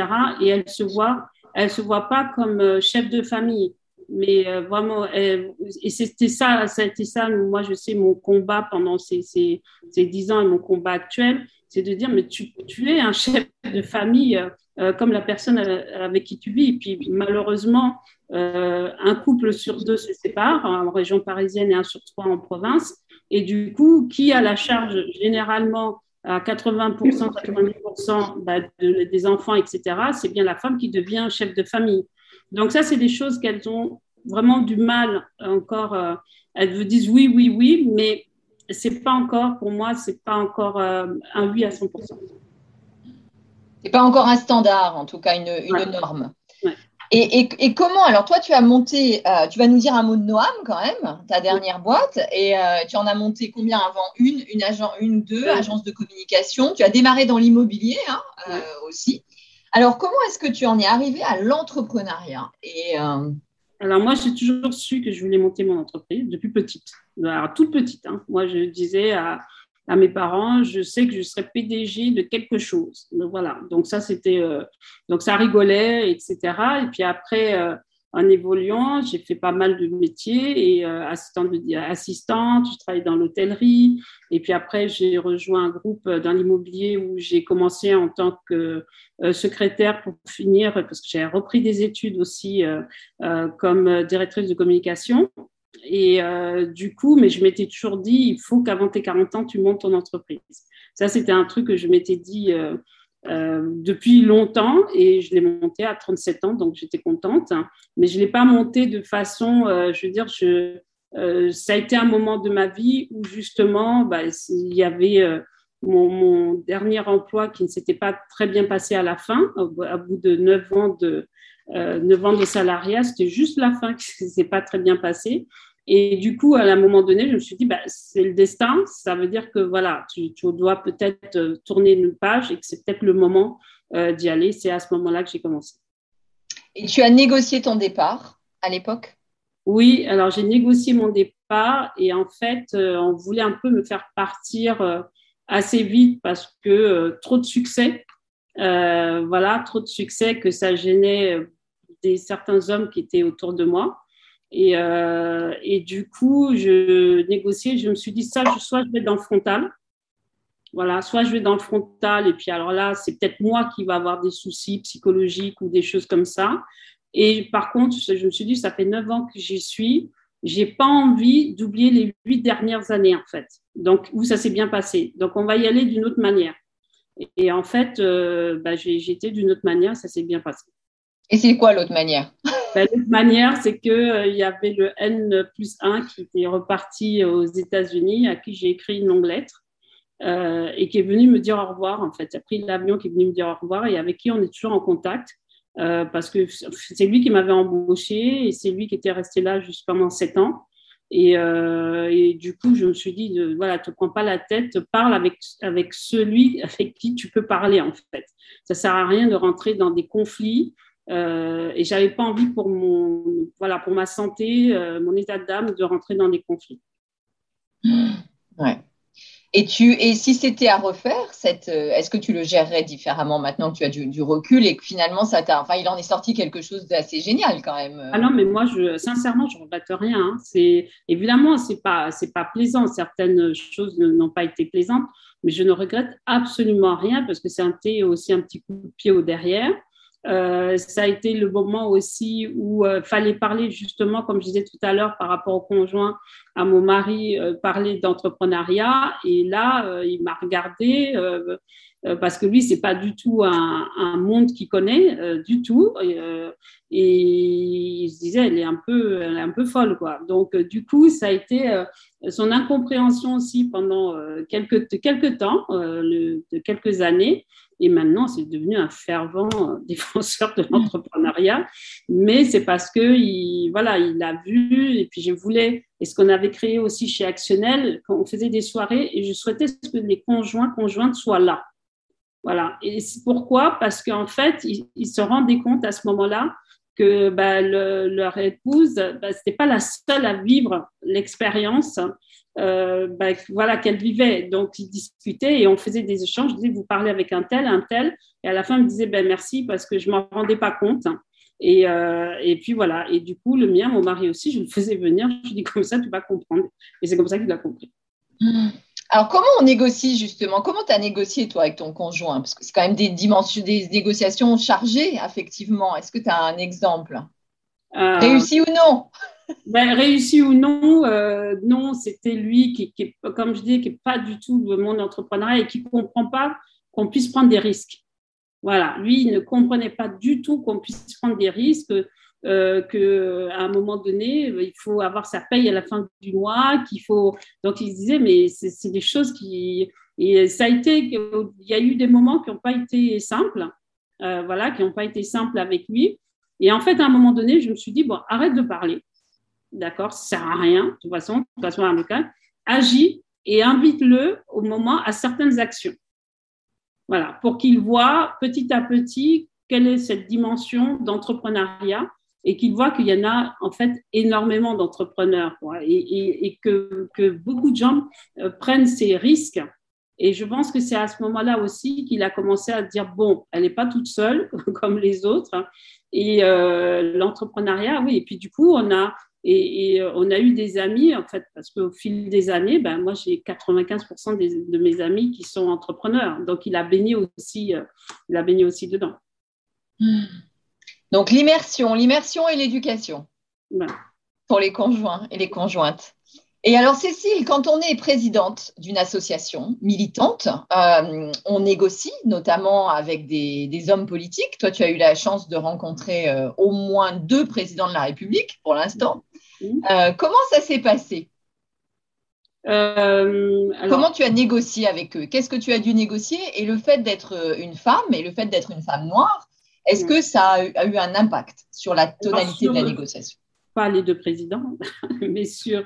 Et elle se voit, elle se voit pas comme chef de famille. Mais vraiment, et c'était ça, c'était ça, moi je sais, mon combat pendant ces, ces, ces 10 ans et mon combat actuel, c'est de dire, mais tu, es un chef de famille euh, euh comme la personne avec qui tu vis. Et puis malheureusement, euh, un couple sur deux se sépare en région parisienne et un sur trois en province. Et du coup, qui a la charge généralement à 80%, 90% bah, des enfants, etc., c'est bien la femme qui devient chef de famille. Donc ça, c'est des choses qu'elles ont vraiment du mal encore. Elles vous disent oui, oui, oui, mais c'est pas encore, pour moi, c'est pas encore euh, un oui à 100%. C'est pas encore un standard, en tout cas une, une norme. Et, et, et, comment Alors toi, tu as monté, euh, tu vas nous dire un mot de Noam quand même, ta dernière boîte, et euh, tu en as monté combien avant Une, une agent, une, deux, agence de communication. Tu as démarré dans l'immobilier hein, aussi. Alors comment est-ce que tu en es arrivé à l'entrepreneuriat? Et alors moi, j'ai toujours su que je voulais monter mon entreprise depuis petite, alors toute petite. Hein. Moi, je disais à, mes parents, je sais que je serai PDG de quelque chose. Donc voilà. Donc ça, c'était, euh, donc ça rigolait, etc. Et puis après, euh, en évoluant, j'ai fait pas mal de métiers et euh, assistante, assistante, je travaillais dans l'hôtellerie. Et puis après, j'ai rejoint un groupe euh, dans l'immobilier où j'ai commencé en tant que euh, secrétaire pour finir, parce que j'ai repris des études aussi comme directrice de communication. Et du coup, mais je m'étais toujours dit, il faut qu'avant tes 40 ans, tu montes ton entreprise. Ça, c'était un truc que je m'étais dit depuis longtemps et je l'ai monté à 37 ans, donc j'étais contente. Mais je ne l'ai pas monté de façon, euh, je veux dire, euh, ça a été un moment de ma vie où justement, bah, il y avait euh, mon, dernier emploi qui ne s'était pas très bien passé à la fin, à bout de 9 ans de, 9 ans de salariat, c'était juste la fin qui ne s'est pas très bien passé. Et du coup, à un moment donné, je me suis dit, bah, c'est le destin. Ça veut dire que voilà, tu, tu dois peut-être euh, tourner une page et que c'est peut-être le moment euh, d'y aller. C'est à ce moment-là que j'ai commencé. Et tu as négocié ton départ à l'époque? Oui, alors j'ai négocié mon départ et en fait, euh, on voulait un peu me faire partir euh, assez vite parce que trop de succès. voilà, trop de succès que ça gênait des certains hommes qui étaient autour de moi. Et, euh, et, du coup, je négociais, je me suis dit, ça, soit je vais dans le frontal, Voilà, soit je vais dans le frontal et puis alors là, c'est peut-être moi qui va avoir des soucis psychologiques ou des choses comme ça. Et par contre, je me suis dit, ça fait neuf ans que j'y suis, j'ai pas envie d'oublier les huit dernières années en fait. Donc où ça s'est bien passé. Donc on va y aller d'une autre manière. Et, en fait, euh, bah, d'une autre manière, ça s'est bien passé. Et c'est quoi l'autre manière? Bah, L'autre manière, c'est qu'il euh, y avait le N plus 1 qui était reparti aux États-Unis, à qui j'ai écrit une longue lettre. Euh, et qui est venu me dire au revoir, en fait. Il a pris l'avion qui est venu me dire au revoir et avec qui on est toujours en contact. Euh, parce que c'est lui qui m'avait embauché et c'est lui qui était resté là juste pendant sept ans. Et, du coup, je me suis dit, voilà, te prends pas la tête, parle avec, avec celui avec qui tu peux parler, en fait. Ça sert à rien de rentrer dans des conflits. Euh, et j'avais pas envie pour mon, voilà, pour ma santé, euh, mon état d'âme, de rentrer dans des conflits. Ouais. Et, tu, et si c'était à refaire, cette, euh, est-ce que tu le gérerais différemment maintenant que tu as du, recul et que finalement, ça t'a, enfin, il en est sorti quelque chose d'assez génial quand même Ah non, mais moi, je, sincèrement, je ne regrette rien. Hein. C'est, évidemment, ce n'est pas, c'est pas plaisant. Certaines choses n'ont pas été plaisantes, mais je ne regrette absolument rien parce que c'est un aussi un petit coup de pied au derrière. Euh, ça a été le moment aussi où il euh, fallait parler justement, comme je disais tout à l'heure, par rapport au conjoint, à mon mari, euh, parler d'entrepreneuriat. Et là, il m'a regardé parce que lui, c'est pas du tout un, monde qu'il connaît du tout. Et, il se disait, elle est un peu, elle est un peu folle, quoi. Donc, du coup, ça a été son incompréhension aussi pendant quelques, quelques temps, le, de quelques années. Et maintenant, c'est devenu un fervent euh, défenseur de l'entrepreneuriat. Mais c'est parce que il, voilà, il a vu. Et puis, je voulais, et ce qu'on avait créé aussi chez Actionnel, quand on faisait des soirées, et je souhaitais que les conjoints, conjointes soient là. Voilà. Et pourquoi? Parce qu'en fait, ils, se rendaient compte à ce moment-là que bah, leur épouse, bah, ce n'était pas la seule à vivre l'expérience euh, bah, voilà, qu'elle vivait. Donc, ils discutaient et on faisait des échanges. Je disais, vous parlez avec un tel, un tel. Et à la fin, il me disait, ben, merci parce que je ne m'en rendais pas compte. Et, euh, et, puis voilà. Et du coup, le mien, mon mari aussi, je le faisais venir. Je lui dis, comme ça, tu vas comprendre. Et c'est comme ça qu'il a compris. Alors, comment on négocie justement? Comment tu as négocié, toi, avec ton conjoint? Parce que c'est quand même des dimensions, des négociations chargées, effectivement. Est-ce que tu as un exemple? Euh, Réussi ou non? ben, réussi ou non, euh, non, c'était lui qui, qui, comme je dis, qui n'est pas du tout de mon entrepreneuriat et qui ne comprend pas qu'on puisse prendre des risques. Voilà, lui, il ne comprenait pas du tout qu'on puisse prendre des risques, euh, qu'à un moment donné, il faut avoir sa paye à la fin du mois, qu'il faut. Donc, il se disait, mais c'est des choses qui. Ça a été. Il y a eu des moments qui n'ont pas été simples, euh, voilà, qui n'ont pas été simples avec lui. Et en fait, à un moment donné, je me suis dit, bon, arrête de parler d'accord, ça sert à rien, de toute façon, de toute façon amical, agis et invite-le au moment à certaines actions. Voilà, pour qu'il voit petit à petit quelle est cette dimension d'entrepreneuriat et qu'il voit qu'il y en a en fait énormément d'entrepreneurs et, que, beaucoup de gens euh, prennent ces risques. Et je pense que c'est à ce moment-là aussi qu'il a commencé à dire bon, elle n'est pas toute seule comme les autres. Et euh, l'entrepreneuriat, oui. Et puis du coup, on a et, euh, on a eu des amis, en fait, parce qu'au fil des années, ben, moi, j'ai 95% de mes amis qui sont entrepreneurs. Donc, il a baigné aussi, il a baigné aussi dedans. Donc, l'immersion, l'immersion et l'éducation pour les conjoints et les conjointes. Et alors, Cécile, quand on est présidente d'une association militante, euh, on négocie notamment avec des, hommes politiques. Toi, tu as eu la chance de rencontrer au moins deux présidents de la République pour l'instant. Euh, comment ça s'est passé? Euh, Comment tu as négocié avec eux? Qu'est-ce que tu as dû négocier? Et le fait d'être euh, une femme et le fait d'être une femme noire, est-ce que ça a eu, un impact sur la tonalité de la négociation? Pas les deux présidents, mais sur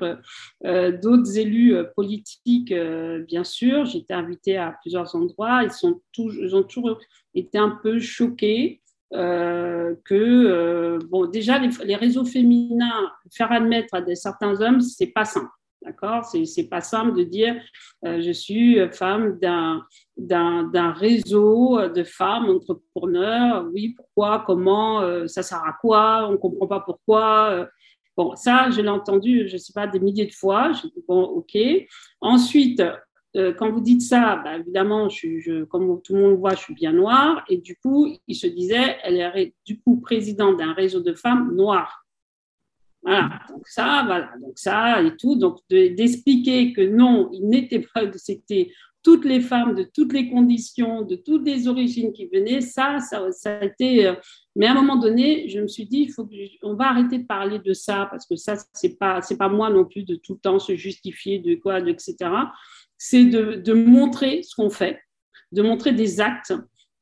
d'autres élus politiques, bien sûr. J'ai été invitée à plusieurs endroits. Ils, sont ils ont toujours été un peu choqués euh, que euh, bon déjà les, réseaux féminins faire admettre à des, certains hommes c'est pas simple d'accord? C'est pas simple de dire euh, je suis femme d'un réseau de femmes entrepreneurs. Oui pourquoi? Comment? Ça sert à quoi? On comprend pas pourquoi bon ça je l'ai entendu je sais pas des milliers de fois. Bon ok. Ensuite euh, quand vous dites ça, bah, évidemment, comme tout le monde voit, je suis bien noire. Et du coup, il se disait, elle est du coup présidente d'un réseau de femmes noires. Voilà, donc ça, voilà, donc ça et tout. Donc d'expliquer que non, il n'était pas, c'était toutes les femmes de toutes les conditions, de toutes les origines qui venaient, ça, ça, ça a été. Euh, mais à un moment donné, je me suis dit, il faut qu'on va arrêter de parler de ça parce que ça, c'est pas, c'est pas moi non plus de tout le temps se justifier de quoi, de, etc. C'est de montrer ce qu'on fait, de montrer des actes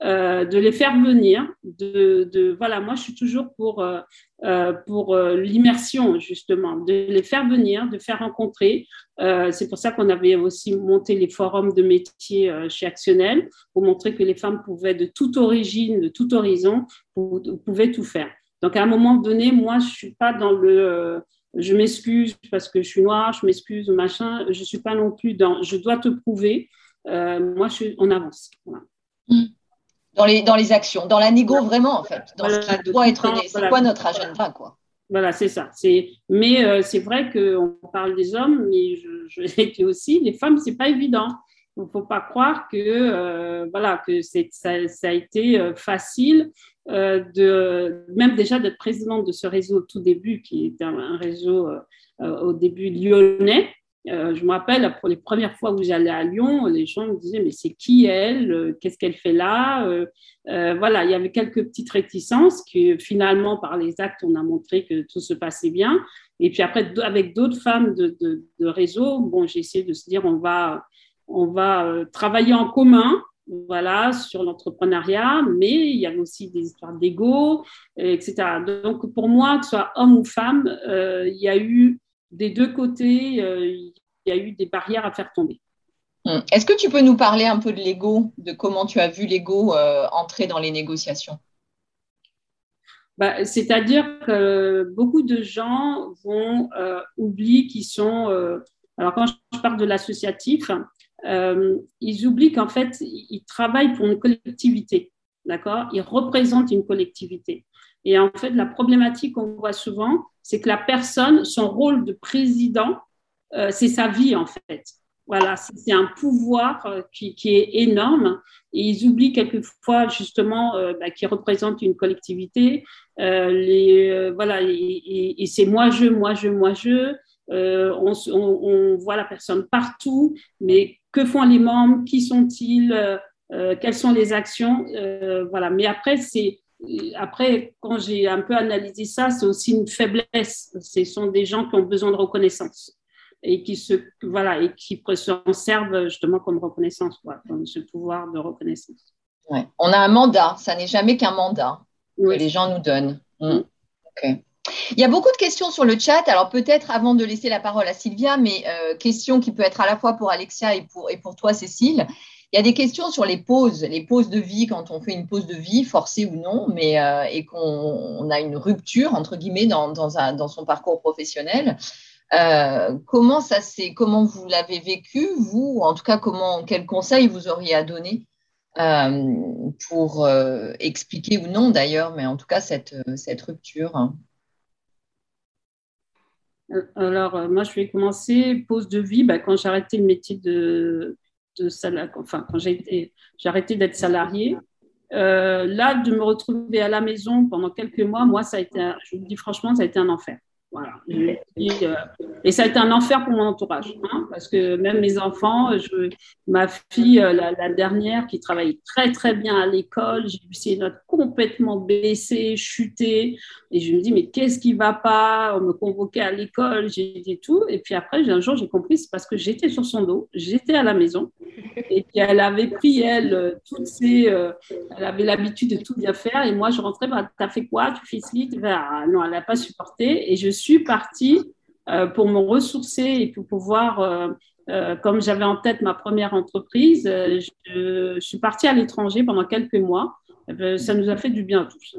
euh, de les faire venir. De, voilà, moi, je suis toujours pour, euh, euh, pour l'immersion, justement, de les faire venir, de faire rencontrer. c'est pour ça qu'on avait aussi monté les forums de métiers chez Actionnel, pour montrer que les femmes pouvaient, de toute origine, de tout horizon, pouvaient tout faire. Donc, à un moment donné, moi, je ne suis pas dans le je m'excuse parce que je suis noire, je m'excuse, machin. Je ne suis pas non plus dans je dois te prouver. moi, je suis, on avance. Mm dans les, dans les actions, dans la négo vraiment, en fait, dans ce qui doit être C'est quoi notre agenda, quoi voilà, c'est ça. Mais euh, c'est vrai qu'on parle des hommes, mais je, je aussi, les femmes, c'est pas évident. Il ne faut pas croire que, euh, voilà, que ça, ça, a été euh, facile, de, même déjà d'être présidente de ce réseau au tout début, qui était un réseau au début lyonnais. Euh, je me rappelle, pour les premières fois où j'allais à Lyon, les gens me disaient Mais c'est qui elle euh, Qu'est-ce qu'elle fait là euh, Voilà, il y avait quelques petites réticences que finalement, par les actes, on a montré que tout se passait bien. Et puis après, avec d'autres femmes de, réseau, bon, j'ai essayé de se dire On va, on va travailler en commun. Voilà, sur l'entrepreneuriat, mais il y avait aussi des histoires d'ego, etc. Donc, pour moi, que ce soit homme ou femme, il y a eu des deux côtés, euh, il y a eu des barrières à faire tomber. Hum. Est-ce que tu peux nous parler un peu de l'ego, de comment tu as vu l'ego euh, entrer dans les négociations? Bah, C'est-à-dire que beaucoup de gens vont euh, oublier qu'ils sont. alors, quand je parle de l'associatif, ils oublient qu'en fait, ils travaillent pour une collectivité. D'accord? Ils représentent une collectivité. Et en fait, la problématique qu'on voit souvent, c'est que la personne, son rôle de président, euh, c'est sa vie en fait. Voilà, c'est un pouvoir euh, qui, est énorme et ils oublient quelquefois justement euh, bah, qu'ils représentent une collectivité. les, voilà, et, c'est moi je, moi je, moi je. On, on, voit la personne partout, mais que font les membres? Qui sont-ils? Quelles sont les actions? Voilà. Mais après, c'est après, quand j'ai un peu analysé ça, c'est aussi une faiblesse. Ce sont des gens qui ont besoin de reconnaissance et qui se voilà et qui s'en servent justement comme reconnaissance, comme ce pouvoir de reconnaissance. Ouais. On a un mandat, ça n'est jamais qu'un mandat que les gens nous donnent. Mm. Il y a beaucoup de questions sur le chat. Alors peut-être avant de laisser la parole à Sylvia, mais euh, question qui peut être à la fois pour Alexia et pour, et pour toi, Cécile. Il y a des questions sur les pauses, les pauses de vie, quand on fait une pause de vie, forcée ou non, mais, euh, et qu'on a une rupture, entre guillemets, dans, dans, son parcours professionnel. Euh, comment ça c'est comment vous l'avez vécu vous ou en tout cas comment quels conseils vous auriez à donner euh, pour expliquer ou non d'ailleurs mais en tout cas cette, cette rupture? Alors moi je vais commencer pause de vie bah, quand j'ai arrêté le métier de de enfin, quand j'ai arrêté d'être salarié. Euh, là, de me retrouver à la maison pendant quelques mois, moi, ça a été, je vous dis franchement, ça a été un enfer. Euh, et, ça a été un enfer pour mon entourage, hein, parce que même mes enfants, ma fille, euh, la, dernière, qui travaillait très très bien à l'école, j'ai vu ses notes complètement baisser, chuter, et je me dis mais qu'est-ce qui va pas? On me convoquait à l'école, j'ai dit tout, et puis après un jour j'ai compris c'est parce que j'étais sur son dos, j'étais à la maison, et puis elle avait pris elle toutes ses, elle avait l'habitude de tout bien faire, et moi je rentrais, bah, t'as fait quoi? Tu fais ci bah, Non, elle n'a pas supporté, et je partie euh, pour me ressourcer et pour pouvoir, euh, euh, comme j'avais en tête ma première entreprise, je, suis partie à l'étranger pendant quelques mois. Ben, ça nous a fait du bien à tous.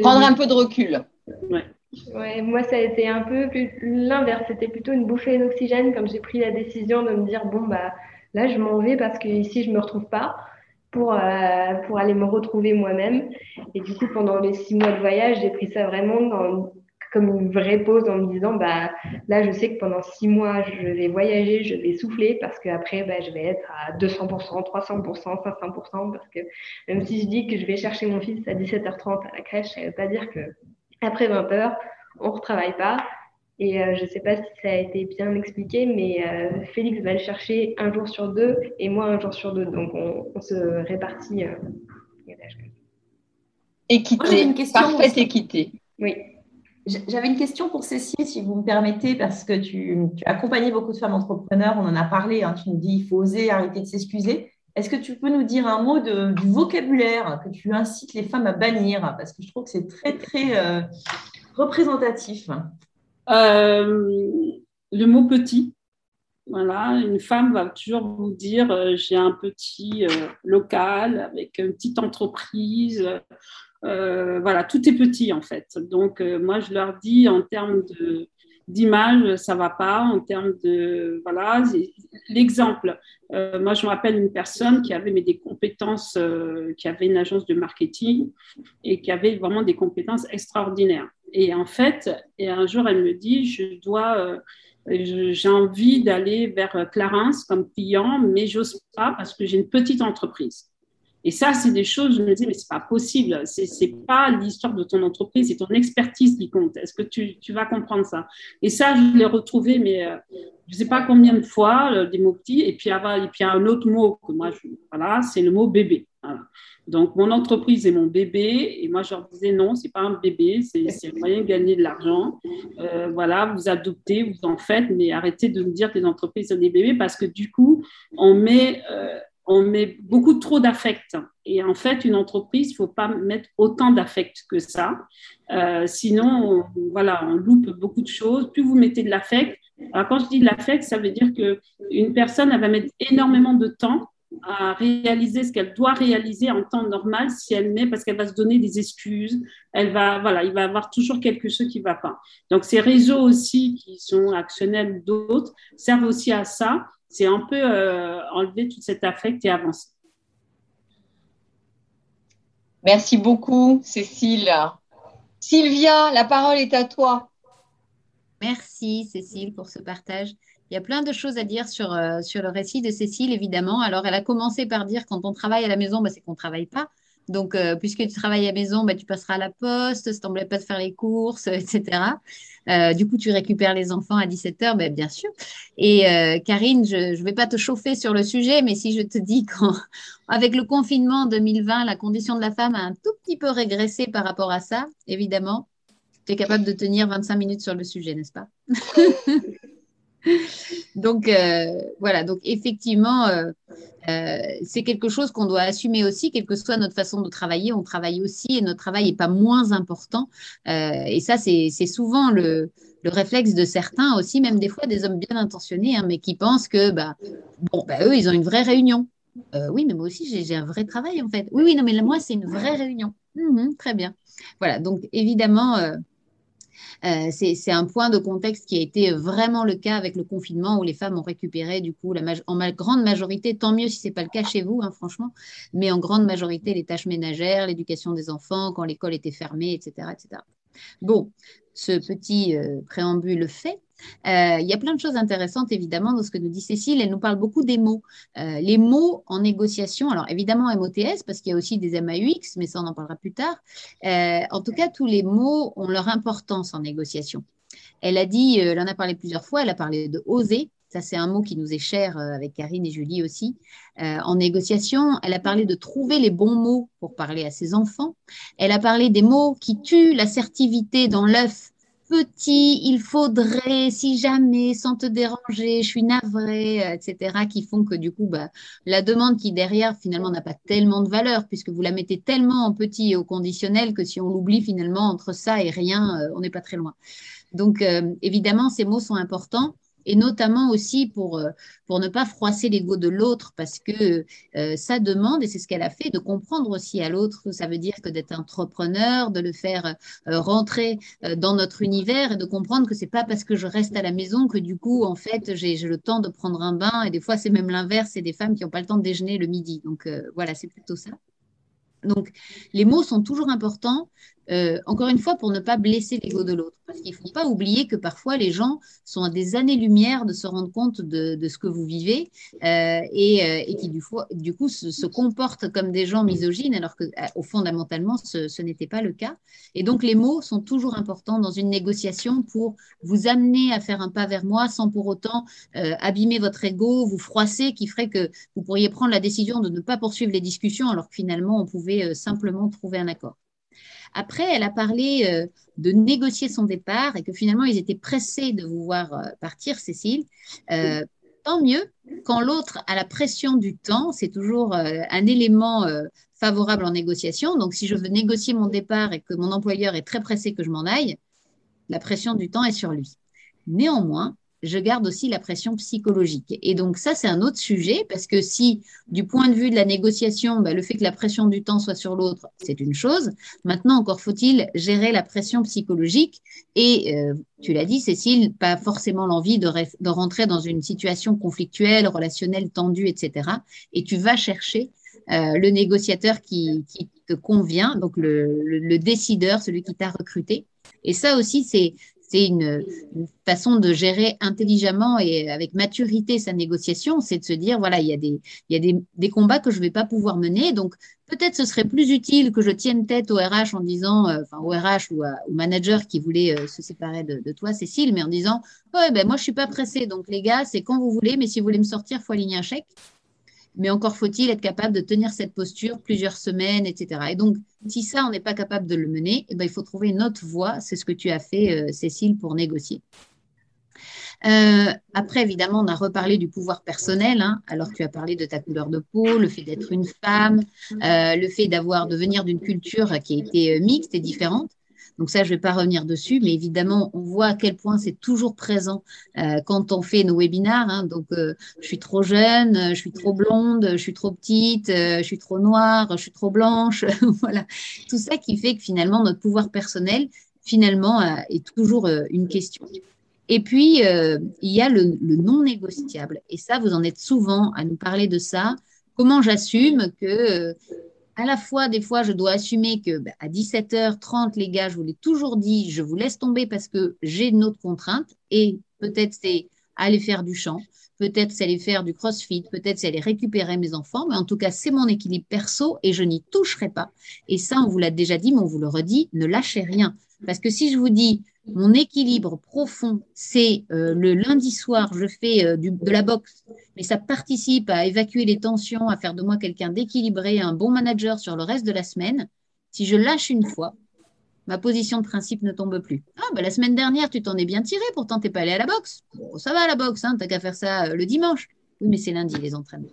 Prendre un peu de recul. Ouais. moi, ça a été un peu l'inverse. C'était plutôt une bouffée d'oxygène comme j'ai pris la décision de me dire bon, bah là, je m'en vais parce que ici, je ne me retrouve pas pour, euh, pour aller me retrouver moi-même. Et du coup, pendant les six mois de voyage, j'ai pris ça vraiment comme une vraie pause en me disant bah là je sais que pendant six mois je vais voyager, je vais souffler parce qu'après bah, je vais être à 200%, 300%, 500% parce que même si je dis que je vais chercher mon fils à 17h30 à la crèche, ça ne veut pas dire que après 20h on ne retravaille pas. Et euh, je ne sais pas si ça a été bien expliqué, mais euh, Félix va le chercher un jour sur deux et moi un jour sur deux. Donc on, se répartit. Euh, équité, une question parfaite équité. Oui. J'avais une question pour Cécile, si vous me permettez, parce que tu, tu as accompagné beaucoup de femmes entrepreneurs, on en a parlé, hein, tu nous dis il faut oser arrêter de s'excuser. Est-ce que tu peux nous dire un mot de, du vocabulaire que tu incites les femmes à bannir? Parce que je trouve que c'est très, très euh, représentatif. Euh, le mot petit. Voilà, une femme va toujours vous dire euh, j'ai un petit local avec une petite entreprise, euh, voilà, tout est petit en fait. Donc, euh, moi, je leur dis en termes de d'image, ça va pas. En termes de voilà, l'exemple. Euh, moi, je me rappelle une personne qui avait mais des compétences, qui avait une agence de marketing et qui avait vraiment des compétences extraordinaires. Et en fait, et un jour, elle me dit, je dois j'ai envie d'aller vers Clarence comme client, mais j'ose pas parce que j'ai une petite entreprise. Et ça, c'est des choses, je me dis, mais c'est pas possible. C'est, c'est pas l'histoire de ton entreprise, c'est ton expertise qui compte. Est-ce que tu, vas comprendre ça? Et ça, je l'ai retrouvé, mais euh, je sais pas combien de fois, euh, des mots petits. Et puis, il y a un autre mot que moi, voilà, c'est le mot bébé. Donc, mon entreprise est mon bébé. Et moi, je leur disais, non, c'est pas un bébé, c'est, c'est un moyen de gagner de l'argent. Euh, voilà, vous adoptez, vous en faites, mais arrêtez de me dire que les entreprises sont des bébés parce que du coup, on met. Euh, on met beaucoup trop d'affect. Et en fait, une entreprise, il ne faut pas mettre autant d'affect que ça. Euh, sinon, on, voilà, on loupe beaucoup de choses. Plus vous mettez de l'affect, alors quand je dis de l'affect, ça veut dire qu'une personne, elle va mettre énormément de temps à réaliser ce qu'elle doit réaliser en temps normal si elle met parce qu'elle va se donner des excuses elle va voilà il va avoir toujours quelque chose qui va pas donc ces réseaux aussi qui sont actionnels d'autres servent aussi à ça c'est un peu euh, enlever tout cet affect et avancer. Merci beaucoup, Cécile. Sylvia, la parole est à toi. Merci, Cécile, pour ce partage. Il y a plein de choses à dire sur, euh, sur le récit de Cécile, évidemment. Alors, elle a commencé par dire quand on travaille à la maison, bah, c'est qu'on ne travaille pas. Donc, euh, puisque tu travailles à maison, bah, tu passeras à la poste, ça t'embête pas de faire les courses, etc. Euh, du coup, tu récupères les enfants à 17h, bah, bien sûr. Et euh, Karine, je ne vais pas te chauffer sur le sujet, mais si je te dis qu'avec le confinement 2020, la condition de la femme a un tout petit peu régressé par rapport à ça, évidemment, tu es capable de tenir 25 minutes sur le sujet, n'est-ce pas? donc euh, voilà, donc effectivement, euh, euh, c'est quelque chose qu'on doit assumer aussi, quelle que soit notre façon de travailler, on travaille aussi et notre travail n'est pas moins important. et ça, c'est souvent le, le, réflexe de certains aussi, même des fois des hommes bien intentionnés, hein, mais qui pensent que bah, bon, bah, eux, ils ont une vraie réunion. oui, mais moi aussi, j'ai un vrai travail en fait. Oui, oui, non, mais moi, c'est une vraie réunion. Mmh très bien. Voilà, donc évidemment, euh, c'est un point de contexte qui a été vraiment le cas avec le confinement où les femmes ont récupéré du coup en grande majorité, tant mieux si ce n'est pas le cas chez vous, hein, franchement, mais en grande majorité les tâches ménagères, l'éducation des enfants quand l'école était fermée, etc., etc. Bon, ce petit euh, préambule fait, euh, il y a plein de choses intéressantes, évidemment, dans ce que nous dit Cécile. Elle nous parle beaucoup des mots. Euh, les mots en négociation, alors évidemment MOTS, parce qu'il y a aussi des MAUX, mais ça, on en parlera plus tard. Euh, en tout cas, tous les mots ont leur importance en négociation. Elle a dit, elle en a parlé plusieurs fois, elle a parlé de oser. Ça, c'est un mot qui nous est cher avec Karine et Julie aussi. en négociation, elle a parlé de trouver les bons mots pour parler à ses enfants. Elle a parlé des mots qui tuent l'assertivité dans l'œuf petit, il faudrait, si jamais, sans te déranger, je suis navrée, etc., qui font que du coup, bah, la demande qui derrière, finalement, n'a pas tellement de valeur, puisque vous la mettez tellement en petit et au conditionnel que si on l'oublie, finalement, entre ça et rien, euh, on n'est pas très loin. Donc, euh, évidemment, ces mots sont importants et notamment aussi pour, euh, pour ne pas froisser l'ego de l'autre, parce que euh, ça demande, et c'est ce qu'elle a fait, de comprendre aussi à l'autre, ça veut dire que d'être entrepreneur, de le faire euh, rentrer dans notre univers et de comprendre que c'est pas parce que je reste à la maison que du coup, en fait, j'ai le temps de prendre un bain, et des fois, c'est même l'inverse, c'est des femmes qui n'ont pas le temps de déjeuner le midi. Donc voilà, c'est plutôt ça. Donc, les mots sont toujours importants, euh, encore une fois, pour ne pas blesser l'ego de l'autre. Parce qu'il ne faut pas oublier que parfois les gens sont à des années-lumière de se rendre compte de, ce que vous vivez euh, et, euh, et, qui, du, coup, se, comportent comme des gens misogynes, alors que, fondamentalement, ce, ce n'était pas le cas. Et donc, les mots sont toujours importants dans une négociation pour vous amener à faire un pas vers moi sans pour autant abîmer votre ego, vous froisser, qui ferait que vous pourriez prendre la décision de ne pas poursuivre les discussions, alors que finalement, on pouvait simplement trouver un accord. Après, elle a parlé euh, de négocier son départ et que finalement, ils étaient pressés de vous voir euh, partir, Cécile. Euh, tant mieux quand l'autre a la pression du temps, c'est toujours un élément favorable en négociation. Donc, si je veux négocier mon départ et que mon employeur est très pressé que je m'en aille, la pression du temps est sur lui. Néanmoins, je garde aussi la pression psychologique. Et donc ça, c'est un autre sujet, parce que si, du point de vue de la négociation, bah, le fait que la pression du temps soit sur l'autre, c'est une chose. Maintenant, encore faut-il gérer la pression psychologique. Et euh, tu l'as dit, Cécile, pas forcément l'envie de, rentrer dans une situation conflictuelle, relationnelle, tendue, etc. Et tu vas chercher euh, le négociateur qui, te convient, donc le, le décideur, celui qui t'a recruté. Et ça aussi, c'est c'est une, façon de gérer intelligemment et avec maturité sa négociation, c'est de se dire, voilà, il y a des, il combats que je ne vais pas pouvoir mener, donc peut-être ce serait plus utile que je tienne tête au RH en disant, euh, enfin au RH ou au manager qui voulait euh, se séparer de, toi, Cécile, mais en disant, ouais, ben moi je suis pas pressée, donc les gars, c'est quand vous voulez, mais si vous voulez me sortir, faut aligner un chèque. Mais encore faut-il être capable de tenir cette posture plusieurs semaines, etc. Et donc, si ça, on n'est pas capable de le mener, eh ben, il faut trouver une autre voie. C'est ce que tu as fait, euh, Cécile, pour négocier. Euh, après, évidemment, on a reparlé du pouvoir personnel. Hein. Alors, tu as parlé de ta couleur de peau, le fait d'être une femme, euh, le fait d'avoir de venir d'une culture qui a été mixte et différente. Donc ça, je ne vais pas revenir dessus, mais évidemment, on voit à quel point c'est toujours présent euh, quand on fait nos webinaires. Hein. Donc, euh, je suis trop jeune, je suis trop blonde, je suis trop petite, euh, je suis trop noire, je suis trop blanche. voilà, tout ça qui fait que finalement, notre pouvoir personnel, finalement, est toujours une question. Et puis, il y a le, le non négociable. Et ça, vous en êtes souvent à nous parler de ça. Comment j'assume que à la fois, des fois, je dois assumer que bah, à 17h30, les gars, je vous l'ai toujours dit, je vous laisse tomber parce que j'ai une autre contrainte. Et peut-être c'est aller faire du chant, peut-être c'est aller faire du crossfit, peut-être c'est aller récupérer mes enfants, mais en tout cas, c'est mon équilibre perso et je n'y toucherai pas. Et ça, on vous l'a déjà dit, mais on vous le redit, ne lâchez rien. Parce que si je vous dis, mon équilibre profond, c'est euh, le lundi soir, je fais euh, de la boxe, mais ça participe à évacuer les tensions, à faire de moi quelqu'un d'équilibré, un bon manager sur le reste de la semaine. Si je lâche une fois, ma position de principe ne tombe plus. Ah, bah, la semaine dernière, tu t'en es bien tiré, pourtant, tu n'es pas allé à la boxe. Bon, ça va, la boxe, hein, tu n'as qu'à faire ça euh, le dimanche. Oui, mais c'est lundi, les entraînements.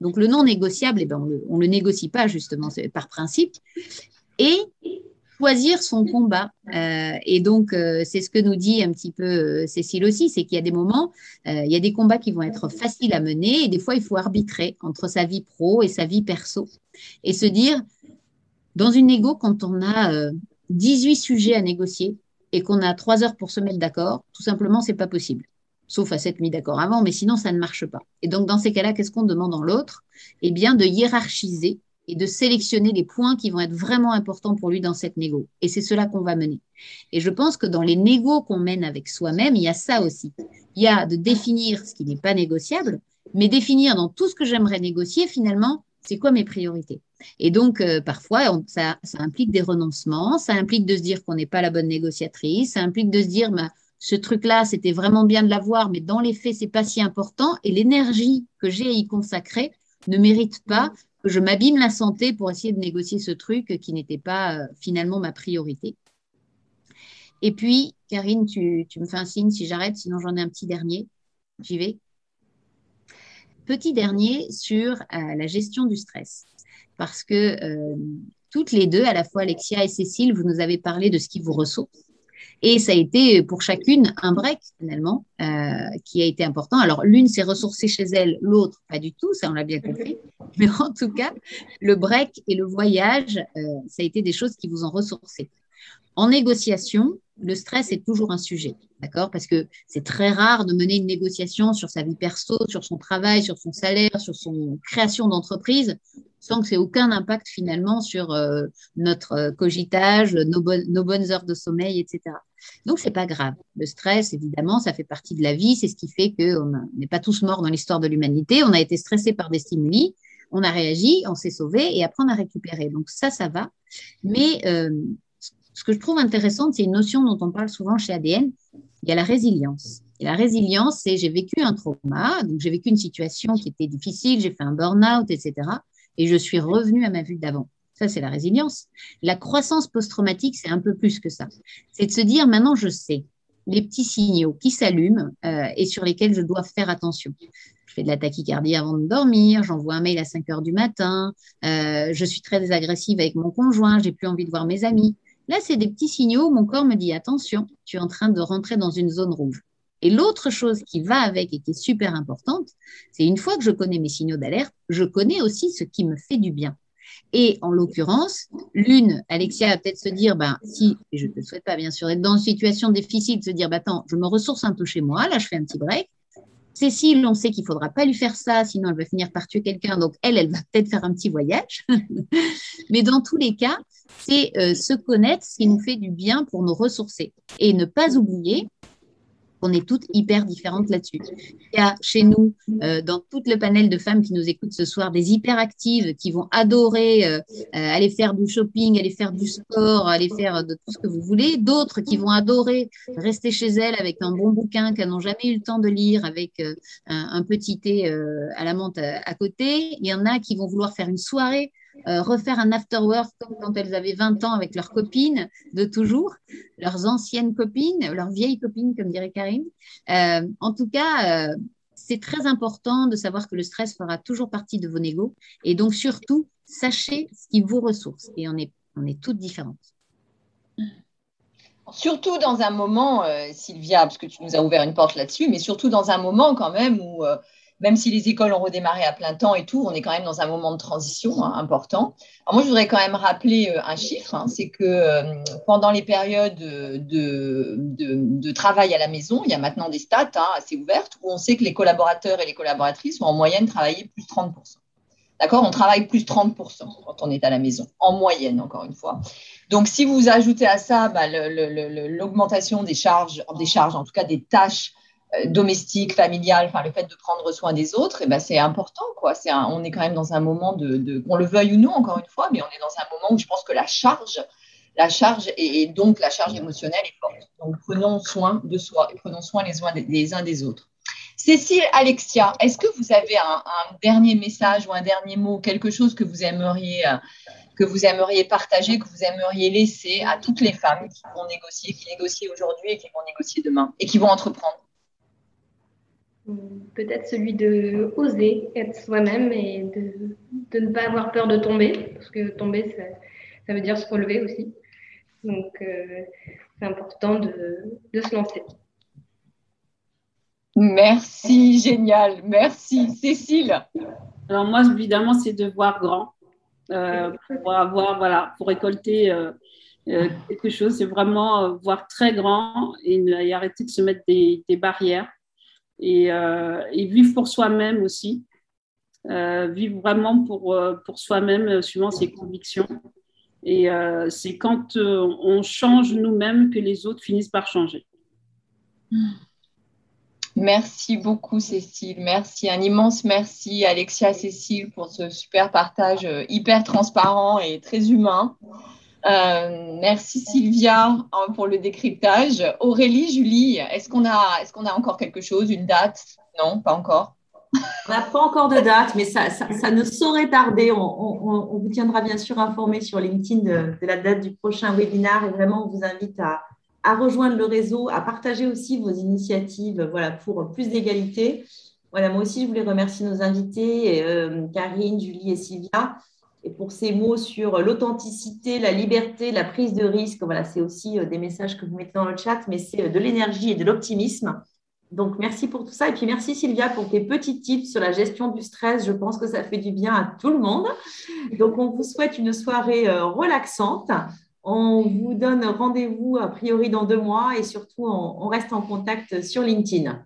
Donc, le non négociable, eh ben, on ne le, le négocie pas, justement, par principe. Et choisir son combat. Euh, et donc, euh, c'est ce que nous dit un petit peu euh, Cécile aussi, c'est qu'il y a des moments, il y a des combats qui vont être faciles à mener et des fois, il faut arbitrer entre sa vie pro et sa vie perso. Et se dire, dans une négo, quand on a 18 sujets à négocier et qu'on a 3 heures pour se mettre d'accord, tout simplement, c'est pas possible. Sauf à s'être mis d'accord avant, mais sinon, ça ne marche pas. Et donc, dans ces cas-là, qu'est-ce qu'on demande en l'autre? Eh bien, de hiérarchiser et de sélectionner les points qui vont être vraiment importants pour lui dans cette négo. Et c'est cela qu'on va mener. Et je pense que dans les négos qu'on mène avec soi-même, il y a ça aussi. Il y a de définir ce qui n'est pas négociable, mais définir dans tout ce que j'aimerais négocier, finalement, c'est quoi mes priorités. Et donc, euh, parfois, ça, implique des renoncements, ça implique de se dire qu'on n'est pas la bonne négociatrice, ça implique de se dire, bah, ce truc-là, c'était vraiment bien de l'avoir, mais dans les faits, c'est pas si important, et l'énergie que j'ai à y consacrer ne mérite pas je m'abîme la santé pour essayer de négocier ce truc qui n'était pas euh, finalement ma priorité. Et puis, Karine, tu, me fais un signe si j'arrête, sinon j'en ai un petit dernier. J'y vais. Petit dernier sur euh, la gestion du stress. Parce que euh, toutes les deux, à la fois Alexia et Cécile, vous nous avez parlé de ce qui vous ressource. Et ça a été pour chacune un break finalement euh, qui a été important. Alors l'une s'est ressourcée chez elle, l'autre pas du tout, ça on l'a bien compris. Mais en tout cas, le break et le voyage, euh, ça a été des choses qui vous ont ressourcé. En négociation, le stress est toujours un sujet, d'accord? Parce que c'est très rare de mener une négociation sur sa vie perso, sur son travail, sur son salaire, sur son création d'entreprise sans que c'est aucun impact finalement sur euh, notre euh, cogitage, nos, bonnes heures de sommeil, etc. Donc, c'est pas grave. Le stress, évidemment, ça fait partie de la vie. C'est ce qui fait qu'on n'est pas tous morts dans l'histoire de l'humanité. On a été stressé par des stimuli, on a réagi, on s'est sauvé et après on a récupéré. Donc ça, ça va. Mais euh, ce que je trouve intéressant, c'est une notion dont on parle souvent chez ADN. Il y a la résilience. La résilience, c'est j'ai vécu un trauma, donc j'ai vécu une situation qui était difficile, j'ai fait un burn-out, etc. Et je suis revenue à ma vie d'avant. Ça, c'est la résilience. La croissance post-traumatique, c'est un peu plus que ça. C'est de se dire, maintenant, je sais les petits signaux qui s'allument euh, et sur lesquels je dois faire attention. Je fais de la tachycardie avant de dormir, j'envoie un mail à 5 heures du matin, euh, je suis très désagressive avec mon conjoint, j'ai plus envie de voir mes amis. Là, c'est des petits signaux où mon corps me dit attention, tu es en train de rentrer dans une zone rouge. Et l'autre chose qui va avec et qui est super importante, c'est une fois que je connais mes signaux d'alerte, je connais aussi ce qui me fait du bien. Et en l'occurrence, l'une, Alexia va peut-être se dire, ben, si, je ne souhaite pas bien sûr être dans une situation difficile, se dire, ben, attends, je me ressource un peu chez moi, là, je fais un petit break. Cécile, on sait qu'il ne faudra pas lui faire ça, sinon elle va finir par tuer quelqu'un. Donc, elle, elle va peut-être faire un petit voyage. Mais dans tous les cas, c'est euh, se connaître ce qui nous fait du bien pour nous ressourcer. Et ne pas oublier on est toutes hyper différentes là-dessus. Il y a chez nous, euh, dans tout le panel de femmes qui nous écoutent ce soir, des hyperactives qui vont adorer euh, aller faire du shopping, aller faire du sport, aller faire de tout ce que vous voulez. D'autres qui vont adorer rester chez elles avec un bon bouquin qu'elles n'ont jamais eu le temps de lire, avec un, petit thé à la menthe à, côté. Il y en a qui vont vouloir faire une soirée euh, refaire un after work comme quand elles avaient 20 ans avec leurs copines de toujours, leurs anciennes copines, leurs vieilles copines, comme dirait Karine. Euh, en tout cas, euh, c'est très important de savoir que le stress fera toujours partie de vos négos. Et donc, surtout, sachez ce qui vous ressource. Et on est, on est toutes différentes. Surtout dans un moment, Sylvia, parce que tu nous as ouvert une porte là-dessus, mais surtout dans un moment quand même où même si les écoles ont redémarré à plein temps et tout, on est quand même dans un moment de transition hein, important. Alors moi, je voudrais quand même rappeler euh, un chiffre, hein, c'est que euh, pendant les périodes de, travail à la maison, il y a maintenant des stats hein, assez ouvertes où on sait que les collaborateurs et les collaboratrices ont en moyenne travaillé plus de 30%. D'accord? On travaille plus de 30% quand on est à la maison, en moyenne, encore une fois. Donc, si vous ajoutez à ça bah, l'augmentation des charges, en tout cas des tâches euh, domestique, familial, enfin le fait de prendre soin des autres, et eh ben c'est important quoi. C'est on est quand même dans un moment de, de qu'on le veuille ou non encore une fois, mais on est dans un moment où je pense que la charge, la charge et, donc la charge émotionnelle est forte. Donc prenons soin de soi et prenons soin les uns des, uns des autres. Cécile, Alexia, est-ce que vous avez un, dernier message ou un dernier mot, quelque chose que vous aimeriez euh, que vous aimeriez partager, que vous aimeriez laisser à toutes les femmes qui vont négocier, qui négocient aujourd'hui et qui vont négocier demain et qui vont entreprendre? Peut-être celui de oser être soi-même et de, de, ne pas avoir peur de tomber, parce que tomber, ça, ça veut dire se relever aussi. Donc, euh, c'est important de, de, se lancer. Merci, génial. Merci, Cécile. Alors moi, évidemment, c'est de voir grand. Euh, pour avoir, voilà, pour récolter euh, quelque chose, c'est vraiment voir très grand et, et, arrêter de se mettre des, des barrières euh, et, vivre pour soi-même aussi. Euh, vivre vraiment pour, euh, pour soi-même, suivant ses convictions. Et c'est quand on change nous-mêmes que les autres finissent par changer. Merci beaucoup, Cécile. Merci, un immense merci, Alexia, Cécile, pour ce super partage hyper transparent et très humain. Euh, merci Sylvia hein, pour le décryptage. Aurélie, Julie, est-ce qu'on a, encore quelque chose, une date? Non, pas encore. On n'a pas encore de date, mais ça, ne saurait tarder. On, vous tiendra bien sûr informé sur LinkedIn de, la date du prochain webinaire et vraiment on vous invite à, à, rejoindre le réseau, à partager aussi vos initiatives voilà, pour plus d'égalité. Voilà, moi aussi, je voulais remercier nos invités, euh, Karine, Julie et Sylvia et pour ces mots sur l'authenticité, la liberté, la prise de risque. Voilà, c'est aussi euh, des messages que vous mettez dans le chat, mais c'est euh, de l'énergie et de l'optimisme. Donc, merci pour tout ça. Et puis, merci Sylvia pour tes petits tips sur la gestion du stress. Je pense que ça fait du bien à tout le monde. Donc, on vous souhaite une soirée euh, relaxante. On vous donne rendez-vous a priori dans deux mois et surtout, on reste en contact sur LinkedIn.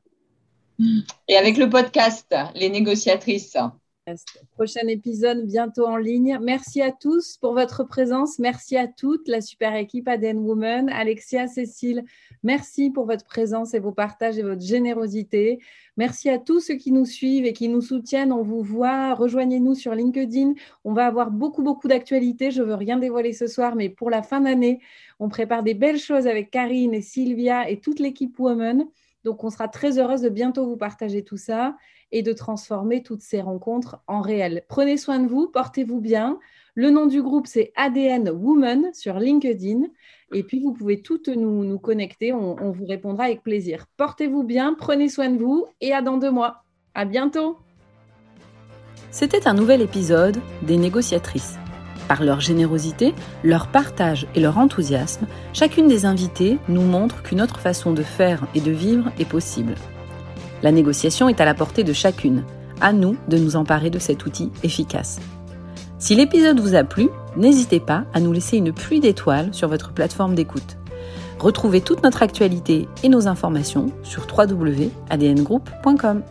Et avec le podcast, les négociatrices. Prochain épisode bientôt en ligne. Merci à tous pour votre présence. Merci à toute la super équipe ADN Woman. Alexia, Cécile, merci pour votre présence et vos partages et votre générosité. Merci à tous ceux qui nous suivent et qui nous soutiennent. On vous voit. Rejoignez-nous sur LinkedIn. On va avoir beaucoup, beaucoup d'actualités. Je ne veux rien dévoiler ce soir, mais pour la fin d'année, on prépare des belles choses avec Karine et Sylvia et toute l'équipe Woman. Donc, on sera très heureuse de bientôt vous partager tout ça et de transformer toutes ces rencontres en réel. Prenez soin de vous, portez-vous bien. Le nom du groupe, c'est ADN Woman sur LinkedIn. Et puis, vous pouvez toutes nous, nous connecter. On, on vous répondra avec plaisir. Portez-vous bien, prenez soin de vous et à dans deux mois. À bientôt. C'était un nouvel épisode des négociatrices. Par leur générosité, leur partage et leur enthousiasme, chacune des invitées nous montre qu'une autre façon de faire et de vivre est possible. La négociation est à la portée de chacune. À nous de nous emparer de cet outil efficace. Si l'épisode vous a plu, n'hésitez pas à nous laisser une pluie d'étoiles sur votre plateforme d'écoute. Retrouvez toute notre actualité et nos informations sur www.adngroup.com.